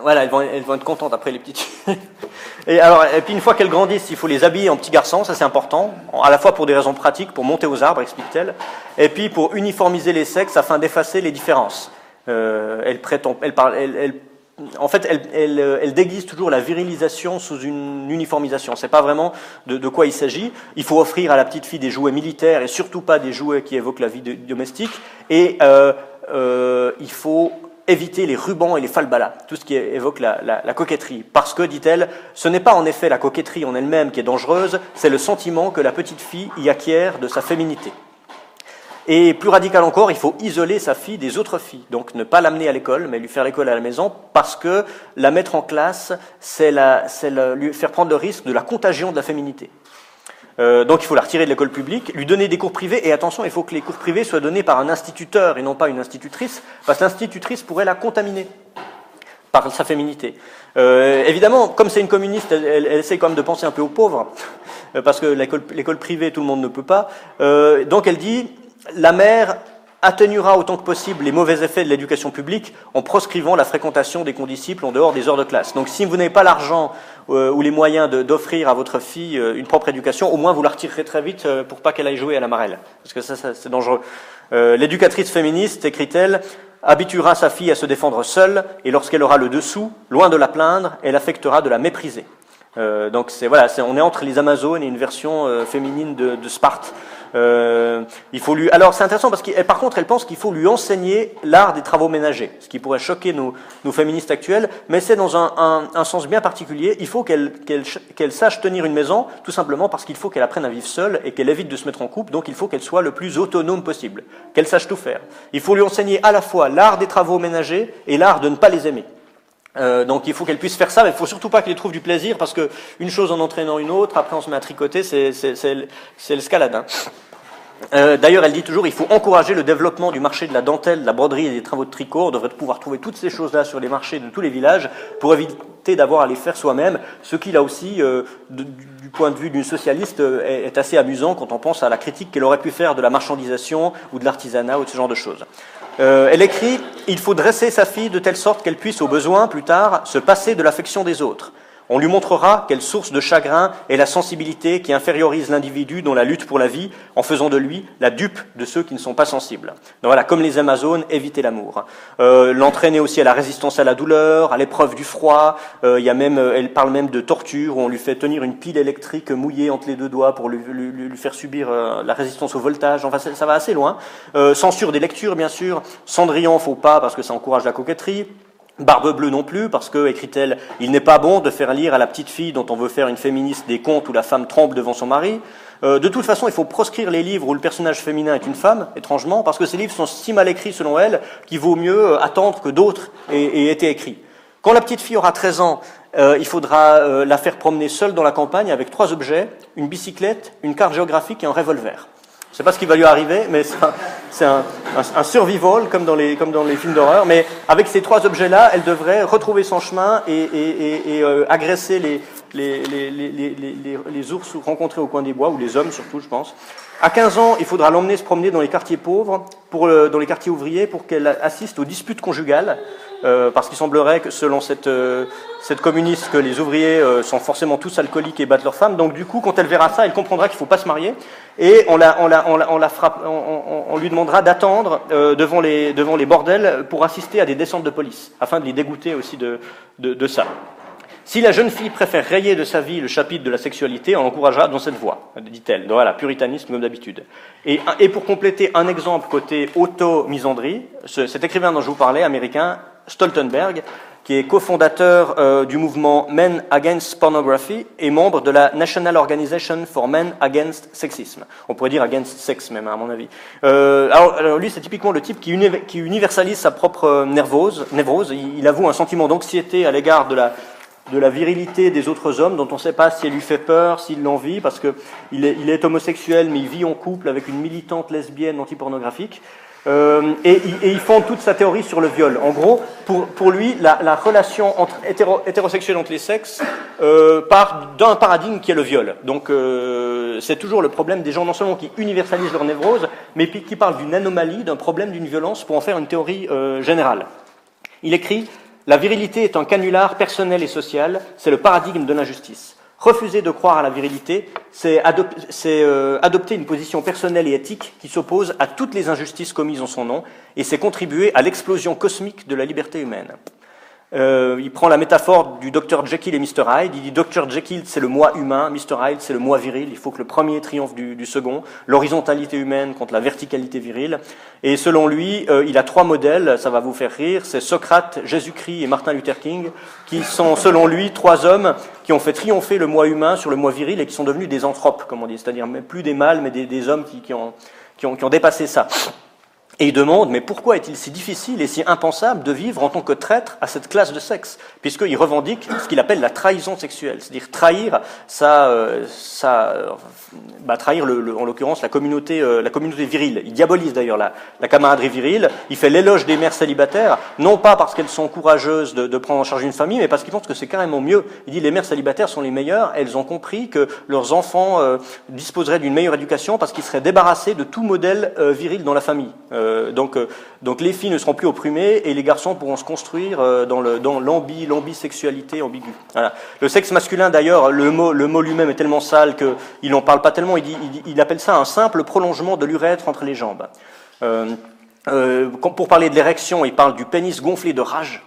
Voilà, elles vont, elles vont être contentes après les petites. et alors, et puis une fois qu'elles grandissent, il faut les habiller en petits garçons, ça c'est important, à la fois pour des raisons pratiques, pour monter aux arbres, explique-t-elle, et puis pour uniformiser les sexes afin d'effacer les différences. Euh, elle, prétend, elle, parle, elle, elle en fait, elle, elle, déguise toujours la virilisation sous une uniformisation. C'est pas vraiment de, quoi il s'agit. Il faut offrir à la petite fille des jouets militaires et surtout pas des jouets qui évoquent la vie domestique. Et euh, euh, il faut éviter les rubans et les falbalas, tout ce qui évoque la coquetterie. Parce que, dit-elle, ce n'est pas en effet la coquetterie en elle-même qui est dangereuse, c'est le sentiment que la petite fille y acquiert de sa féminité. Et plus radical encore, il faut isoler sa fille des autres filles. Donc ne pas l'amener à l'école, mais lui faire l'école à la maison, parce que la mettre en classe, c'est lui faire prendre le risque de la contagion de la féminité. Euh, donc il faut la retirer de l'école publique, lui donner des cours privés, et attention, il faut que les cours privés soient donnés par un instituteur et non pas une institutrice, parce que l'institutrice pourrait la contaminer par sa féminité. Euh, évidemment, comme c'est une communiste, elle, essaie quand même de penser un peu aux pauvres, euh, parce que l'école privée, tout le monde ne peut pas. Donc elle dit, la mère atténuera autant que possible les mauvais effets de l'éducation publique en proscrivant la fréquentation des condisciples en dehors des heures de classe. Donc si vous n'avez pas l'argent euh, ou les moyens d'offrir à votre fille euh, une propre éducation, au moins vous la retirerez très vite euh, pour pas qu'elle aille jouer à la marelle, parce que ça, c'est dangereux. L'éducatrice féministe, écrit-elle, habituera sa fille à se défendre seule, et lorsqu'elle aura le dessous, loin de la plaindre, elle affectera de la mépriser. Donc c'est voilà, on est entre les Amazones et une version féminine de Sparte. Euh, il faut lui. Alors c'est intéressant parce que par contre elle pense qu'il faut lui enseigner l'art des travaux ménagers, ce qui pourrait choquer nos, nos féministes actuelles, mais c'est dans un, un, un, sens bien particulier. Il faut qu'elle qu'elle qu'elle sache tenir une maison, tout simplement parce qu'il faut qu'elle apprenne à vivre seule et qu'elle évite de se mettre en couple. Donc il faut qu'elle soit le plus autonome possible, qu'elle sache tout faire. Il faut lui enseigner à la fois l'art des travaux ménagers et l'art de ne pas les aimer. Euh, donc il faut qu'elle puisse faire ça, mais il faut surtout pas qu'elle trouve du plaisir, parce que une chose en entraînant une autre, après on se met à tricoter, c'est l'escalade. Hein. Euh, D'ailleurs, elle dit toujours il faut encourager le développement du marché de la dentelle, de la broderie et des travaux de tricot. On devrait pouvoir trouver toutes ces choses-là sur les marchés de tous les villages pour éviter d'avoir à les faire soi-même. Ce qui, là aussi, euh, du point de vue d'une socialiste, est, est, assez amusant quand on pense à la critique qu'elle aurait pu faire de la marchandisation ou de l'artisanat ou de ce genre de choses. Elle écrit Il faut dresser sa fille de telle sorte qu'elle puisse, au besoin, plus tard, se passer de l'affection des autres. On lui montrera quelle source de chagrin est la sensibilité qui infériorise l'individu dans la lutte pour la vie, en faisant de lui la dupe de ceux qui ne sont pas sensibles. Donc voilà, comme les Amazones, éviter l'amour. Euh, L'entraîner aussi à la résistance à la douleur, à l'épreuve du froid. Euh, y a même, euh, elle parle même de torture où on lui fait tenir une pile électrique mouillée entre les deux doigts pour lui, lui, lui faire subir euh, la résistance au voltage. Enfin, ça, ça va assez loin. Euh, censure des lectures, bien sûr. Cendrillon, faut pas parce que ça encourage la coquetterie. Barbe bleue non plus, parce que, écrit-elle, il n'est pas bon de faire lire à la petite fille dont on veut faire une féministe des contes où la femme tremble devant son mari. Euh, de toute façon, il faut proscrire les livres où le personnage féminin est une femme, étrangement, parce que ces livres sont si mal écrits, selon elle, qu'il vaut mieux attendre que d'autres aient, été écrits. Quand la petite fille aura 13 ans, euh, il faudra euh, la faire promener seule dans la campagne avec trois objets, une bicyclette, une carte géographique et un revolver. Sais pas ce qui va lui arriver, mais c'est un, survival comme dans les, films d'horreur. Mais avec ces trois objets-là, elle devrait retrouver son chemin et, agresser les, ours rencontrés au coin des bois, ou les hommes surtout, je pense. À 15 ans, il faudra l'emmener se promener dans les quartiers pauvres, pour, dans les quartiers ouvriers, pour qu'elle assiste aux disputes conjugales, euh, parce qu'il semblerait que, selon cette, euh, cette communiste, que les ouvriers euh, sont forcément tous alcooliques et battent leurs femmes. Donc, du coup, quand elle verra ça, elle comprendra qu'il ne faut pas se marier, et on, la, on, la, on, la, on, la frappe, on, lui demandera d'attendre euh, devant, les, devant les bordels pour assister à des descentes de police, afin de les dégoûter aussi de, de, de ça. Si la jeune fille préfère rayer de sa vie le chapitre de la sexualité, on l'encouragera dans cette voie, dit-elle. Voilà, puritanisme comme d'habitude. Et, pour compléter un exemple côté auto-misandrie, cet écrivain dont je vous parlais, américain, Stoltenberg, qui est cofondateur euh, du mouvement Men Against Pornography et membre de la National Organization for Men Against Sexism. On pourrait dire against sex même, à mon avis. Euh, alors, lui, c'est typiquement le type qui, uni qui, universalise sa propre nervose. névrose. Il avoue un sentiment d'anxiété à l'égard de la de la virilité des autres hommes dont on ne sait pas si elle lui fait peur, s'il l'envie, parce qu'il est, il est homosexuel, mais il vit en couple avec une militante lesbienne antipornographique. Euh, et, et, il fonde toute sa théorie sur le viol. En gros, pour, pour lui, la, la relation entre hétéro, hétérosexuelle entre les sexes euh, part d'un paradigme qui est le viol. Donc euh, c'est toujours le problème des gens non seulement qui universalisent leur névrose, mais qui parlent d'une anomalie, d'un problème, d'une violence, pour en faire une théorie euh, générale. Il écrit La virilité est un canular personnel et social, c'est le paradigme de l'injustice. Refuser de croire à la virilité, c'est euh, adopter une position personnelle et éthique qui s'oppose à toutes les injustices commises en son nom, et c'est contribuer à l'explosion cosmique de la liberté humaine. Euh, il prend la métaphore du Dr Jekyll et Mr Hyde. Il dit Dr Jekyll, c'est le moi humain, Mr Hyde, c'est le moi viril. Il faut que le premier triomphe du, second. L'horizontalité humaine contre la verticalité virile. Et selon lui, euh, il a trois modèles, ça va vous faire rire. C'est Socrate, Jésus-Christ et Martin Luther King, qui sont, selon lui, trois hommes qui ont fait triompher le moi humain sur le moi viril et qui sont devenus des anthropes, comme on dit. C'est-à-dire plus des mâles, mais des, hommes qui, ont, qui ont dépassé ça. Et il demande, mais pourquoi est-il si difficile et si impensable de vivre en tant que traître à cette classe de sexe? Puisqu'il revendique ce qu'il appelle la trahison sexuelle, c'est-à-dire trahir sa, euh, bah, trahir le, en l'occurrence la communauté, euh, la communauté virile. Il diabolise d'ailleurs la, la, camaraderie virile. Il fait l'éloge des mères célibataires, non pas parce qu'elles sont courageuses de, de, prendre en charge une famille, mais parce qu'il pense que c'est carrément mieux. Il dit les mères célibataires sont les meilleures. Elles ont compris que leurs enfants euh, disposeraient d'une meilleure éducation parce qu'ils seraient débarrassés de tout modèle viril dans la famille. Euh, donc, euh, donc les filles ne seront plus opprimées et les garçons pourront se construire euh, dans, dans l'ambi, l'ambisexualité ambiguë. Voilà. Le sexe masculin, d'ailleurs, le mot, lui-même est tellement sale qu'il n'en parle pas tellement. Il, appelle ça un simple prolongement de l'urètre entre les jambes. pour parler de l'érection, il parle du pénis gonflé de rage.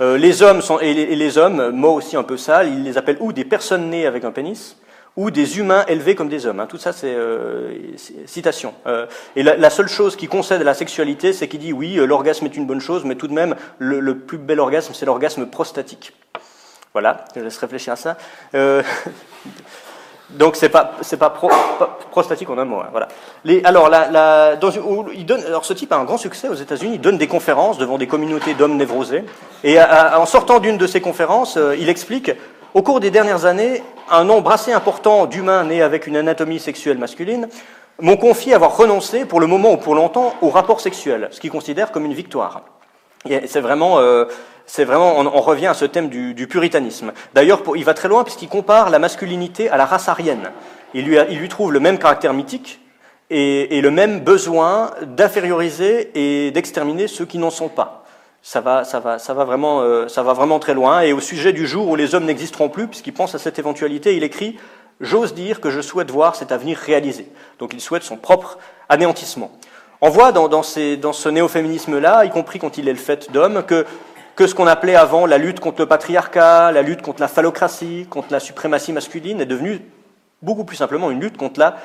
les hommes sont, et les, les, hommes, mot aussi un peu sale, il les appelle ou des personnes nées avec un pénis, ou des humains élevés comme des hommes. Hein. Tout ça, c'est euh, citation. Euh, et la, seule chose qui concède à la sexualité, c'est qu'il dit oui, euh, l'orgasme est une bonne chose, mais tout de même, le, plus bel orgasme, c'est l'orgasme prostatique. Voilà, je laisse réfléchir à ça. donc c'est pas c'est pas, prostatique en un mot. Hein, voilà. Alors, il donne, alors ce type a un grand succès aux États-Unis. Il donne des conférences devant des communautés d'hommes névrosés. Et en sortant d'une de ces conférences, il explique au cours des dernières années, un nombre assez important d'humains nés avec une anatomie sexuelle masculine m'ont confié avoir renoncé, pour le moment ou pour longtemps, au rapport sexuel, ce qu'ils considèrent comme une victoire. C'est vraiment, euh, on, revient à ce thème du, puritanisme. D'ailleurs, il va très loin puisqu'il compare la masculinité à la race lui, il lui trouve le même caractère mythique et, et le même besoin d'inférioriser et d'exterminer ceux qui n'en sont pas ça va, ça va, ça va vraiment, euh, ça va vraiment très loin. Et au sujet du jour où les hommes n'existeront plus, puisqu'il pense à cette éventualité, il écrit J'ose dire que je souhaite voir cet avenir réalisé. Donc il souhaite son propre anéantissement. On voit dans, ce néo-féminisme-là, y compris quand il est le fait d'homme, que, que ce qu'on appelait avant la lutte contre le patriarcat, la lutte contre la phallocratie, contre la suprématie masculine, est devenu beaucoup plus simplement une lutte contre la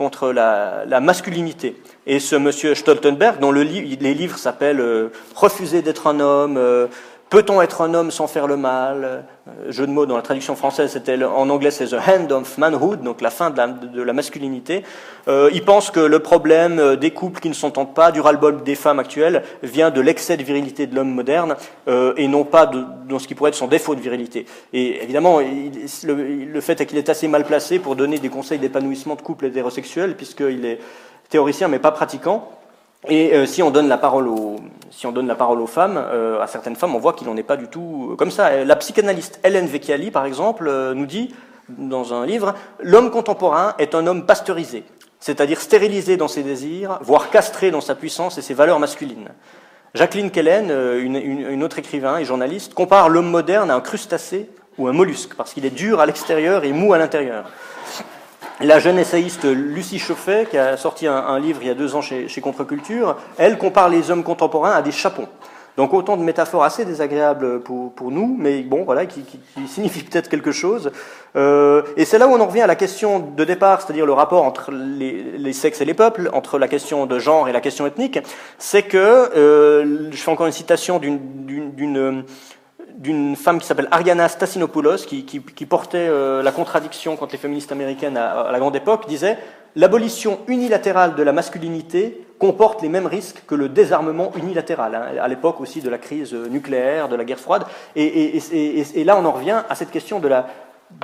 contre la, masculinité. Et ce monsieur Stoltenberg, dont le les livres s'appellent euh, Refuser d'être un homme, euh, Peut-on être un homme sans faire le mal? Euh, Jeu de mots dans la traduction française, c'était en anglais c'est the hand of manhood, donc la fin de la, masculinité. Euh, il pense que le problème euh, des couples qui ne s'entendent pas, du ras-le-bol des femmes actuelles, vient de l'excès de virilité de l'homme moderne euh, et non pas de, ce qui pourrait être son défaut de virilité. Et évidemment, le, le, fait est qu'il est assez mal placé pour donner des conseils d'épanouissement de couples hétérosexuels, puisqu'il est théoricien mais pas pratiquant. Et euh, si on donne la parole aux, si on donne la parole aux femmes, euh, à certaines femmes, on voit qu'il n'en est pas du tout euh, comme ça. La psychanalyste Hélène Vecchiali, par exemple, nous dit dans un livre, l'homme contemporain est un homme pasteurisé, c'est-à-dire stérilisé dans ses désirs, voire castré dans sa puissance et ses valeurs masculines. Jacqueline Kellen, une, une autre écrivain et journaliste, compare l'homme moderne à un crustacé ou un mollusque, parce qu'il est dur à l'extérieur et mou à l'intérieur la jeune essayiste Lucie Chauffet, qui a sorti un, livre il y a deux ans chez, chez Contre-Culture, elle compare les hommes contemporains à des chapons. Donc autant de métaphores assez désagréables pour, pour nous, mais bon, voilà, qui, qui, qui signifient peut-être quelque chose. Euh, et c'est là où on en revient à la question de départ, c'est-à-dire le rapport entre les, les, sexes et les peuples, entre la question de genre et la question ethnique. C'est que, euh, je fais encore une citation d'une d'une femme qui s'appelle Ariana Stassinopoulos, qui, qui, qui portait euh, la contradiction contre les féministes américaines à, la grande époque, disait L'abolition unilatérale de la masculinité comporte les mêmes risques que le désarmement unilatéral, hein, à l'époque aussi de la crise nucléaire, de la guerre froide. Et, et, et, et, là, on en revient à cette question de la,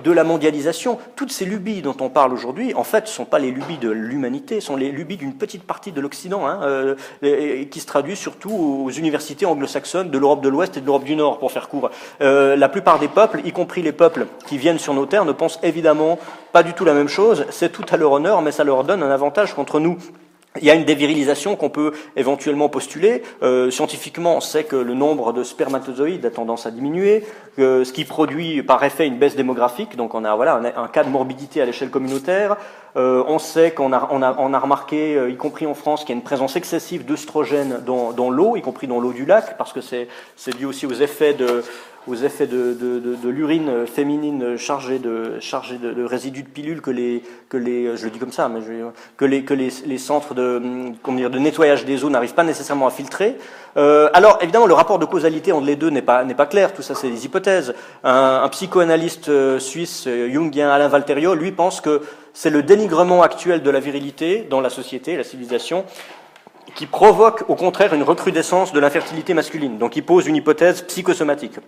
de la mondialisation, toutes ces lubies dont on parle aujourd'hui, en fait, ne sont pas les lubies de l'humanité, sont les lubies d'une petite partie de l'Occident, hein, euh, qui se traduit surtout aux universités anglo-saxonnes de l'Europe de l'Ouest et de l'Europe du Nord, pour faire court. Euh, la plupart des peuples, y compris les peuples qui viennent sur nos terres, ne pensent évidemment pas du tout la même chose. C'est tout à leur honneur, mais ça leur donne un avantage contre nous. Il y a une dévirilisation qu'on peut éventuellement postuler. Euh, scientifiquement, on sait que le nombre de spermatozoïdes a tendance à diminuer, ce qui produit par effet une baisse démographique. Donc on a voilà un, cas de morbidité à l'échelle communautaire. Euh, on sait qu'on a, on a, on a remarqué, euh, y compris en France, qu'il y a une présence excessive d'œstrogènes dans, dans l'eau, y compris dans l'eau du lac, parce que c'est dû aussi aux effets de aux effets de, de, de, l'urine féminine chargée de, chargée de, résidus de pilules que les, que les, je le dis comme ça, mais que les, que les, les centres de, comment dire, de nettoyage des eaux n'arrivent pas nécessairement à filtrer. Euh, alors évidemment, le rapport de causalité entre les deux n'est pas, n'est pas clair. Tout ça, c'est des hypothèses. Un, un psychoanalyste euh, suisse euh, jungien, Alain Valterio, lui pense que c'est le dénigrement actuel de la virilité dans la société, la civilisation, qui provoque au contraire une recrudescence de l'infertilité masculine. Donc il pose une hypothèse psychosomatique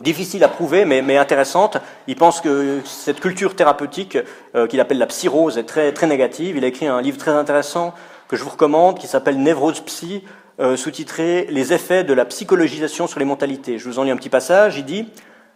difficile à prouver, mais, intéressante. Il pense que cette culture thérapeutique, euh, qu'il appelle la psyrose, est très, très négative. Il a écrit un livre très intéressant que je vous recommande, qui s'appelle Névrose Psy, euh, sous-titré Les effets de la psychologisation sur les mentalités. Je vous en lis un petit passage. Il dit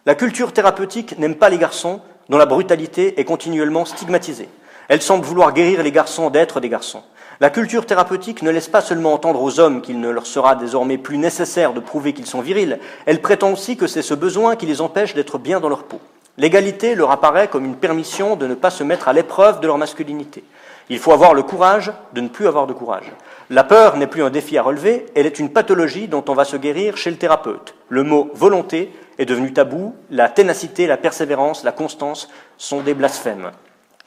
La culture thérapeutique n'aime pas les garçons dont la brutalité est continuellement stigmatisée. Elle semble vouloir guérir les garçons d'être des garçons. La culture thérapeutique ne laisse pas seulement entendre aux hommes qu'il ne leur sera désormais plus nécessaire de prouver qu'ils sont virils, elle prétend aussi que c'est ce besoin qui les empêche d'être bien dans leur peau. L'égalité leur apparaît comme une permission de ne pas se mettre à l'épreuve de leur masculinité. Il faut avoir le courage de ne plus avoir de courage. La peur n'est plus un défi à relever, elle est une pathologie dont on va se guérir chez le thérapeute. Le mot volonté est devenu tabou, la ténacité, la persévérance, la constance sont des blasphèmes.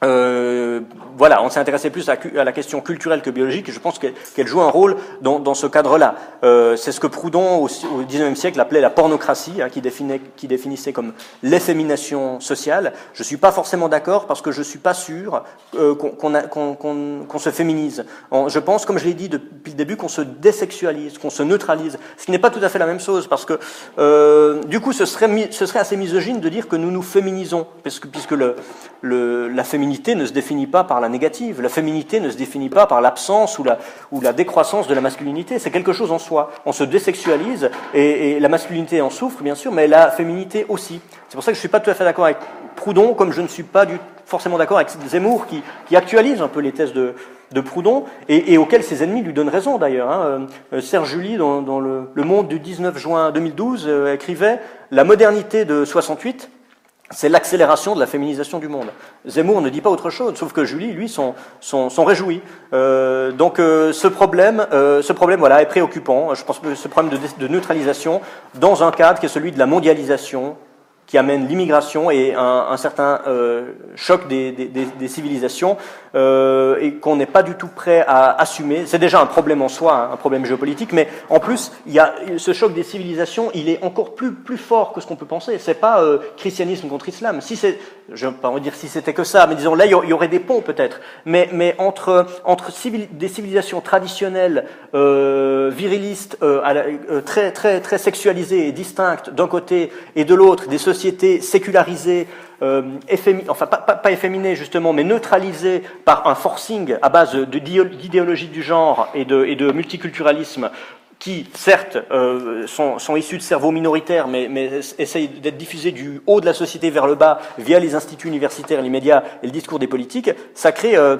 Euh, voilà, on s'est intéressé plus à, la question culturelle que biologique, et je pense qu'elle joue un rôle dans, ce cadre-là. Euh, c'est ce que Proudhon, au, XIXe siècle, appelait la pornocratie, hein, qui, définissait comme l'effémination sociale. Je ne suis pas forcément d'accord, parce que je ne suis pas sûr euh, qu'on se féminise. je pense, comme je l'ai dit depuis le début, qu'on se désexualise, qu'on se neutralise, ce qui n'est pas tout à fait la même chose, parce que du coup, ce serait, assez misogyne de dire que nous nous féminisons, puisque, la féminisation féminité ne se définit pas par la négative, la féminité ne se définit pas par l'absence ou la, ou la décroissance de la masculinité, c'est quelque chose en soi. On se désexualise et, la masculinité en souffre, bien sûr, mais la féminité aussi. C'est pour ça que je ne suis pas tout à fait d'accord avec Proudhon, comme je ne suis pas forcément d'accord avec Zemmour, qui, qui, actualise un peu les thèses de, de Proudhon, et, auxquelles ses ennemis lui donnent raison d'ailleurs. Hein. Euh, Serge Julie, dans, dans le, le, Monde du 19 juin 2012, euh, écrivait La modernité de 68 c'est l'accélération de la féminisation du monde. Zemmour ne dit pas autre chose, sauf que Julie, lui, sont, sont, réjouis. Euh, donc euh, ce problème, euh, ce problème voilà, est préoccupant. Je pense que ce problème de, neutralisation, dans un cadre qui est celui de la mondialisation, qui amène l'immigration et un, certain euh, choc des, civilisations euh, et qu'on n'est pas du tout prêt à assumer. C'est déjà un problème en soi, hein, un problème géopolitique, mais en plus, il y a ce choc des civilisations, il est encore plus, plus fort que ce qu'on peut penser. C'est pas euh, christianisme contre islam. Si c'est, je ne pas dire si c'était que ça, mais disons là, il y aurait des ponts peut-être. Mais, mais entre, entre des civilisations traditionnelles, virilistes, très, très, très sexualisées et distinctes d'un côté et de l'autre, des sociétés sécularisée, euh, enfin pas, efféminée justement, mais neutralisée par un forcing à base d'idéologie du genre et de, multiculturalisme qui, certes, euh, sont, issus de cerveaux minoritaires, mais, essayent d'être diffusés du haut de la société vers le bas via les instituts universitaires, les médias et le discours des politiques, ça crée euh,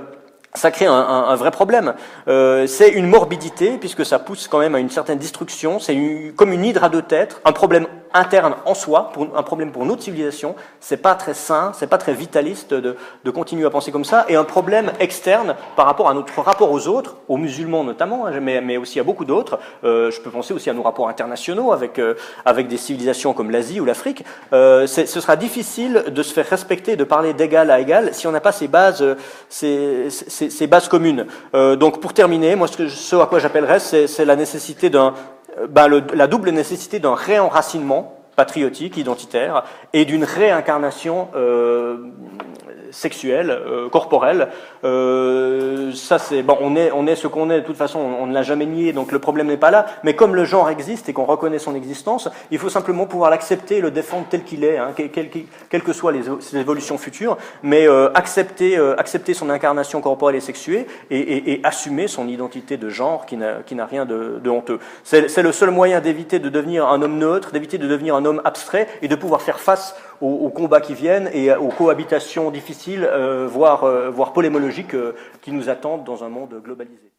ça crée un, vrai problème. C'est une morbidité, puisque ça pousse quand même à une certaine destruction. C'est comme une hydre à deux têtes, un problème interne en soi, pour, un problème pour notre civilisation. C'est pas très sain, c'est pas très vitaliste de, de, continuer à penser comme ça, et un problème externe par rapport à notre rapport aux autres, aux musulmans notamment, hein, mais, mais aussi à beaucoup d'autres. Euh, je peux penser aussi à nos rapports internationaux avec, euh, avec des civilisations comme l'Asie ou l'Afrique. Euh, ce sera difficile de se faire respecter, de parler d'égal à égal, si on n'a pas ces bases, ces, ces, ces bases communes. Euh, donc pour terminer, moi ce, que, ce à quoi j'appellerais, c'est la nécessité d'un euh, ben, la double nécessité d'un réenracinement patriotique, identitaire, et d'une réincarnation euh, sexuelle, euh, corporelle. Euh, ça, c'est bon, on est, on est ce qu'on est. De toute façon, on, ne l'a jamais nié, donc le problème n'est pas là. Mais comme le genre existe et qu'on reconnaît son existence, il faut simplement pouvoir l'accepter, le défendre tel qu'il est, hein, quelles que soient les, évolutions futures, mais euh, accepter, accepter son incarnation corporelle et sexuée et, et, et assumer son identité de genre qui n'a rien de, de honteux. C'est le seul moyen d'éviter de devenir un homme neutre, d'éviter de devenir un homme abstrait et de pouvoir faire face aux, combats qui viennent et aux cohabitations difficiles, euh, voire, euh, voire polémologiques, euh, qui nous attendent dans un monde globalisé.